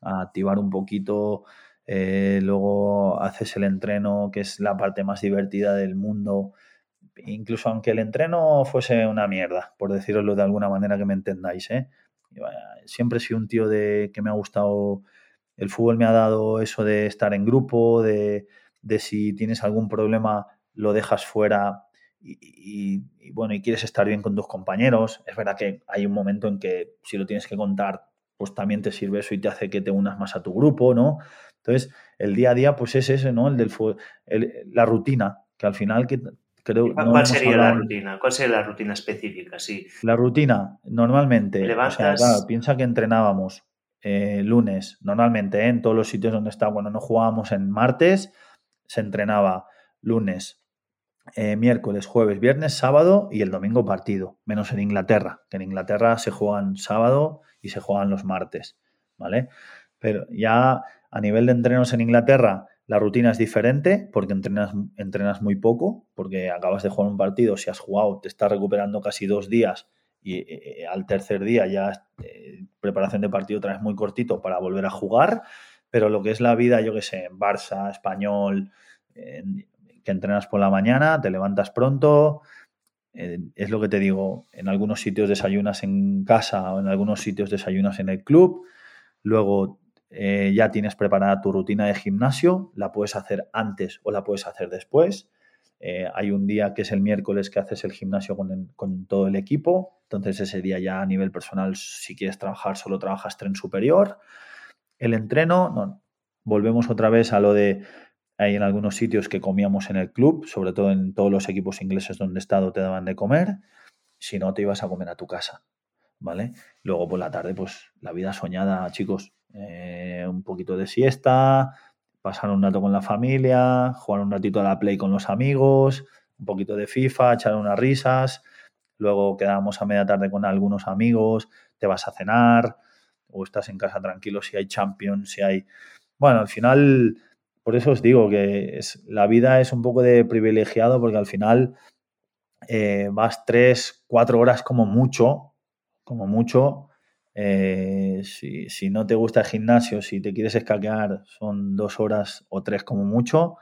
a activar un poquito, eh, luego haces el entreno, que es la parte más divertida del mundo. Incluso aunque el entreno fuese una mierda, por deciroslo de alguna manera que me entendáis, ¿eh? siempre he sido un tío de que me ha gustado, el fútbol me ha dado eso de estar en grupo, de, de si tienes algún problema lo dejas fuera y, bueno, y quieres estar bien con tus compañeros. Es verdad que hay un momento en que si lo tienes que contar, pues también te sirve eso y te hace que te unas más a tu grupo, ¿no? Entonces, el día a día, pues es ese, ¿no? El del la rutina, que al final que creo... ¿Cuál sería la rutina? ¿Cuál sería la rutina específica? Sí. La rutina, normalmente, piensa que entrenábamos eh, lunes, normalmente, ¿eh? en todos los sitios donde está, bueno, no jugábamos en martes, se entrenaba lunes, eh, miércoles, jueves, viernes, sábado y el domingo partido, menos en Inglaterra, que en Inglaterra se juegan sábado y se juegan los martes, ¿vale? Pero ya a nivel de entrenos en Inglaterra, la rutina es diferente porque entrenas, entrenas muy poco, porque acabas de jugar un partido, si has jugado, te estás recuperando casi dos días y eh, al tercer día ya eh, preparación de partido otra vez muy cortito para volver a jugar, pero lo que es la vida, yo que sé, en Barça, español, que entrenas por la mañana, te levantas pronto, eh, es lo que te digo, en algunos sitios desayunas en casa o en algunos sitios desayunas en el club, luego eh, ya tienes preparada tu rutina de gimnasio, la puedes hacer antes o la puedes hacer después. Eh, hay un día que es el miércoles que haces el gimnasio con, con, todo el equipo, entonces ese día ya a nivel personal, si quieres trabajar, solo trabajas tren superior. El entreno, no, volvemos otra vez a lo de hay en algunos sitios que comíamos en el club, sobre todo en todos los equipos ingleses donde he estado te daban de comer, si no te ibas a comer a tu casa, ¿vale? Luego por la tarde, pues la vida soñada, chicos, eh, un poquito de siesta, pasar un rato con la familia, jugar un ratito a la play con los amigos, un poquito de FIFA, echar unas risas, luego quedamos a media tarde con algunos amigos, te vas a cenar o estás en casa tranquilo si hay Champions, si hay... Bueno, al final por eso os digo que es, la vida es un poco de privilegiado porque al final eh, vas tres, cuatro horas como mucho, como mucho. Eh, si, no te gusta el gimnasio, si te quieres escaquear, son dos horas o tres como mucho,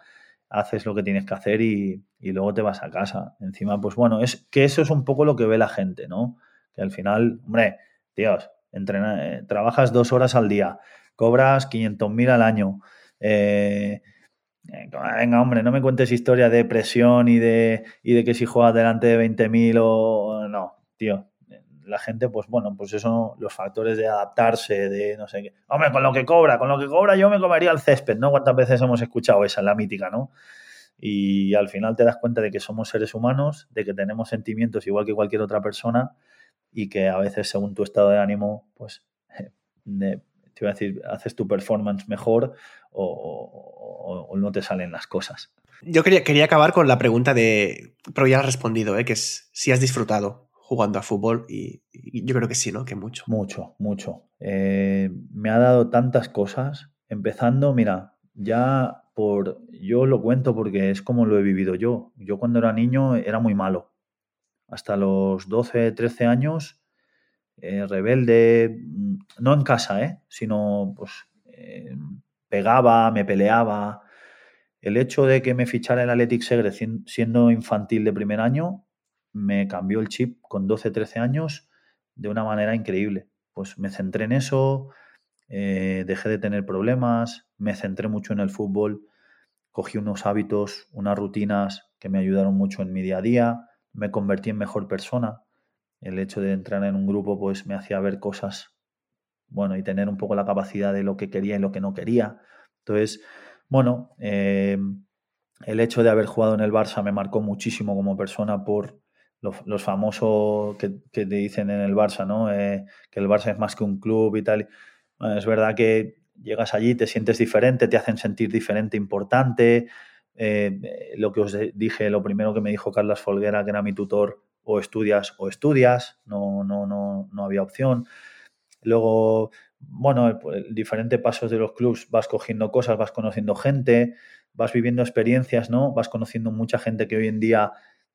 haces lo que tienes que hacer y, luego te vas a casa. Encima, pues bueno, es que eso es un poco lo que ve la gente, ¿no? Que al final, hombre, tíos, entrena, eh, trabajas dos horas al día, cobras 500.000 al año. Eh, venga, hombre, no me cuentes historia de presión y de, y de que si juegas delante de 20.000 o no, tío. La gente, pues bueno, pues eso, los factores de adaptarse, de no sé qué. Hombre, con lo que cobra, con lo que cobra yo me comería el césped, ¿no? ¿Cuántas veces hemos escuchado esa, la mítica, ¿no? Y al final te das cuenta de que somos seres humanos, de que tenemos sentimientos igual que cualquier otra persona y que a veces según tu estado de ánimo, pues te iba a decir, haces tu performance mejor o, no te salen las cosas. Yo quería, quería, acabar con la pregunta de, pero ya has respondido, ¿eh? que es si has disfrutado jugando a fútbol y, yo creo que sí, ¿no? Que mucho. Mucho, mucho. Eh, me ha dado tantas cosas, empezando, mira, ya por, yo lo cuento porque es como lo he vivido yo. Yo cuando era niño era muy malo. Hasta los 12, 13 años eh, rebelde, mm, no en casa, ¿eh? sino pues eh, pegaba, me peleaba. El hecho de que me fichara el Athletic Segre siendo infantil de primer año me cambió el chip con 12, 13 años de una manera increíble. Pues me centré en eso, eh, dejé de tener problemas, me centré mucho en el fútbol, cogí unos hábitos, unas rutinas que me ayudaron mucho en mi día a día, me convertí en mejor persona, el hecho de entrar en un grupo pues me hacía ver cosas, bueno, y tener un poco la capacidad de lo que quería y lo que no quería. Entonces, bueno, em, el hecho de haber jugado en el Barça me marcó muchísimo como persona por los, famosos que, te dicen en el Barça, ¿no? Eh, que el Barça es más que un club y tal. es verdad que llegas allí, te sientes diferente, te hacen sentir diferente, importante. Eh, lo que os dije, lo primero que me dijo Carlos Folguera, que era mi tutor, o estudias o estudias, no, no, no, no había opción. Luego, bueno, diferentes pasos de los clubs vas cogiendo cosas, vas conociendo gente, vas viviendo experiencias, ¿no? Vas conociendo mucha gente que hoy en día,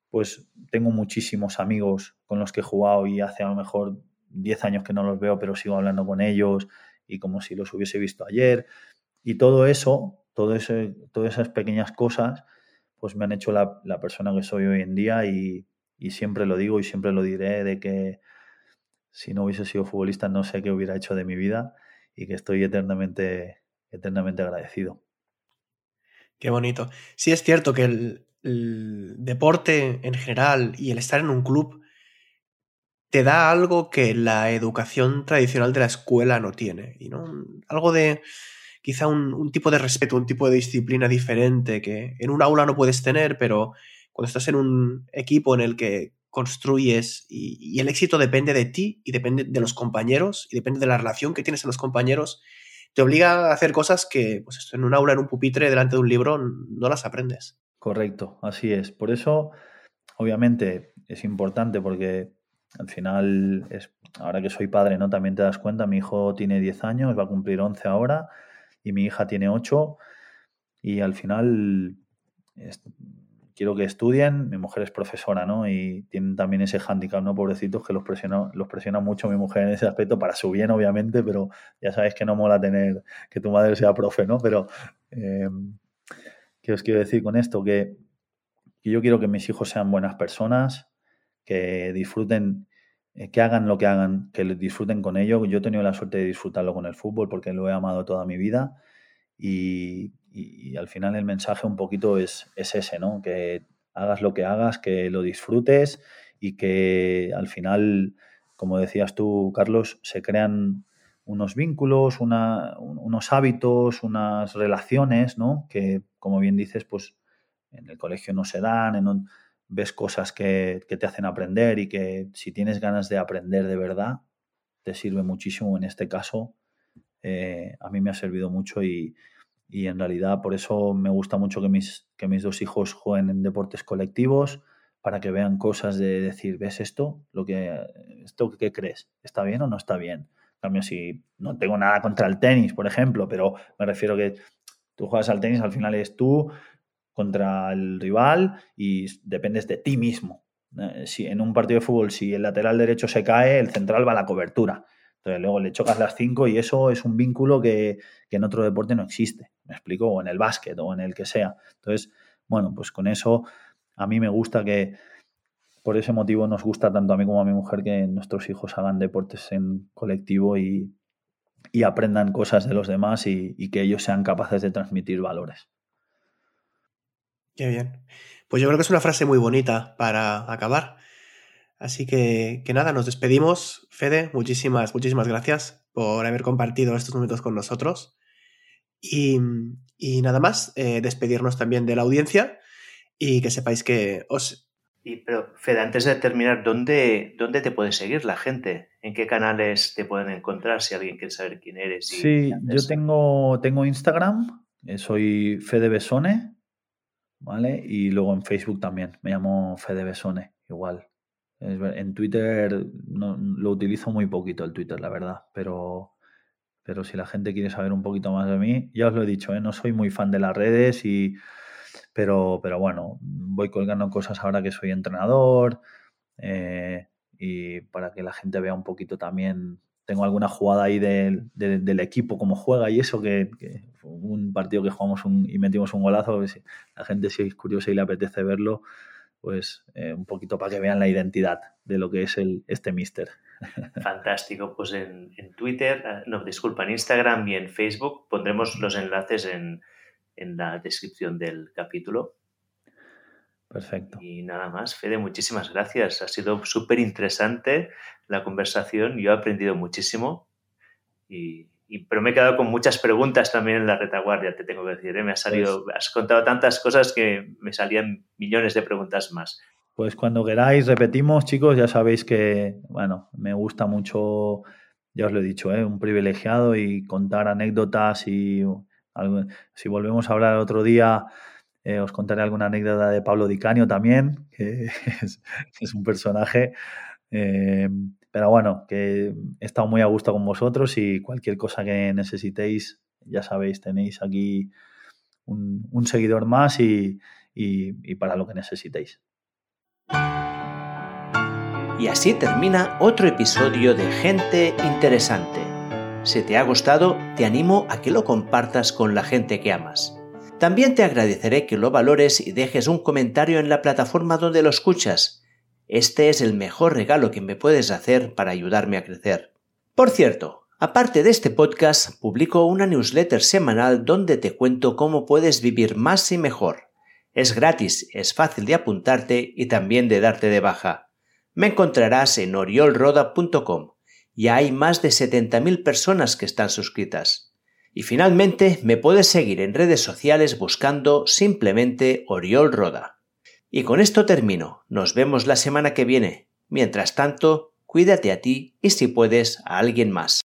pues tengo muchísimos amigos con los que he jugado y hace a lo mejor 10 años que no los veo, pero sigo hablando con ellos y como si los hubiese visto ayer. Y todo eso, todas esas pequeñas cosas, pues me han hecho la, la persona que soy hoy en día y, y siempre lo digo y siempre lo diré de que si no hubiese sido futbolista no sé qué hubiera hecho de mi vida y que estoy eternamente, eternamente agradecido. Qué bonito. Sí es cierto que el, deporte en general y el estar en un club te da algo que la educación tradicional de la escuela no tiene. Y ¿no? Algo de quizá un, un, tipo de respeto, un tipo de disciplina diferente que en un aula no puedes tener, pero cuando estás en un equipo en el que construyes y, el éxito depende de ti y depende de los compañeros y depende de la relación que tienes con los compañeros, te obliga a hacer cosas que pues en un aula, en un pupitre, delante de un libro, no las aprendes. Correcto, así es. Por eso, obviamente, es importante porque al final, es, ahora que soy padre, ¿no? También te das cuenta, mi hijo tiene 10 años, va a cumplir 11 ahora y mi hija tiene 8 y al final quiero que estudien, mi mujer es profesora, ¿no? Y tienen también ese hándicap, ¿no? Pobrecitos que los presiona, los presiona mucho mi mujer en ese aspecto, para su bien, obviamente, pero ya sabes que no mola tener que tu madre sea profe, ¿no? Pero, eh, ¿qué os quiero decir con esto? Que, yo quiero que mis hijos sean buenas personas, que disfruten, que hagan lo que hagan, que disfruten con ello. Yo he tenido la suerte de disfrutarlo con el fútbol porque lo he amado toda mi vida y, y, al final el mensaje un poquito es, es, ese, ¿no? Que hagas lo que hagas, que lo disfrutes y que al final, como decías tú, Carlos, se crean unos vínculos, unos hábitos, unas relaciones, ¿no? Que, como bien dices, pues en el colegio no se dan, en ves cosas que, que, te hacen aprender y que si tienes ganas de aprender de verdad, te sirve muchísimo. En este caso, eh, a mí me ha servido mucho y, y en realidad por eso me gusta mucho que mis, que mis dos hijos jueguen en deportes colectivos para que vean cosas de decir, ¿ves esto? Lo que, ¿Esto qué crees? ¿Está bien o no está bien? En cambio, si no tengo nada contra el tenis, por ejemplo, pero me refiero que tú juegas al tenis, al final es tú contra el rival y dependes de ti mismo. Eh, si en un partido de fútbol, si el lateral derecho se cae, el central va a la cobertura. Entonces luego le chocas las cinco y eso es un vínculo que, que en otro deporte no existe. ¿Me explico? O en el básquet o en el que sea. Entonces, bueno, pues con eso a mí me gusta que, por ese motivo nos gusta tanto a mí como a mi mujer que nuestros hijos hagan deportes en colectivo y, y aprendan cosas de los demás y, y, que ellos sean capaces de transmitir valores. Qué bien. Pues yo creo que es una frase muy bonita para acabar. Así que, que nada, nos despedimos. Fede, muchísimas, muchísimas gracias por haber compartido estos momentos con nosotros. Y, y nada más, eh, despedirnos también de la audiencia y que sepáis que os... Y, pero, Fede, antes de terminar, ¿dónde, ¿dónde te puede seguir la gente? ¿En qué canales te pueden encontrar si alguien quiere saber quién eres? sí, yo tengo, tengo Instagram, eh, soy Fede Besone, ¿vale? Y luego en Facebook también, me llamo Fede Besone, igual. En Twitter no, lo utilizo muy poquito el Twitter, la verdad, pero, pero si la gente quiere saber un poquito más de mí, ya os lo he dicho, ¿eh? no soy muy fan de las redes, y, pero, pero bueno, voy colgando cosas ahora que soy entrenador eh, y para que la gente vea un poquito también. Tengo alguna jugada ahí del, del, equipo, cómo juega y eso, que, que, un partido que jugamos un, y metimos un golazo, pues la gente si es curiosa y le apetece verlo, pues eh, un poquito para que vean la identidad de lo que es el, este mister. Fantástico, pues en, en, Twitter, eh, no, disculpa, en Instagram y en Facebook pondremos los enlaces en, en la descripción del capítulo. Perfecto. Y nada más, Fede, muchísimas gracias. Ha sido súper interesante la conversación. Yo he aprendido muchísimo y, y, pero me he quedado con muchas preguntas también en la retaguardia, te tengo que decir. ¿eh? Me ha salido, pues, has contado tantas cosas que me salían millones de preguntas más. Pues cuando queráis, repetimos, chicos, ya sabéis que, bueno, me gusta mucho, ya os lo he dicho, ¿eh? un privilegiado y contar anécdotas y algo, si volvemos a hablar otro día, eh, os contaré alguna anécdota de Pablo Dicanio también, que es, un personaje. Eh, pero bueno, que he estado muy a gusto con vosotros y cualquier cosa que necesitéis, ya sabéis, tenéis aquí un, seguidor más y, para lo que necesitéis. Y así termina otro episodio de Gente Interesante. Si te ha gustado, te animo a que lo compartas con la gente que amas. También te agradeceré que lo valores y dejes un comentario en la plataforma donde lo escuchas este es el mejor regalo que me puedes hacer para ayudarme a crecer. Por cierto, aparte de este podcast, publico una newsletter semanal donde te cuento cómo puedes vivir más y mejor. Es gratis, es fácil de apuntarte y también de darte de baja. Me encontrarás en oriolroda.com. Ya hay más de 70.000 personas que están suscritas. Y finalmente me puedes seguir en redes sociales buscando simplemente Oriol Roda. Y con esto termino. Nos vemos la semana que viene. Mientras tanto, cuídate a ti y si puedes a alguien más.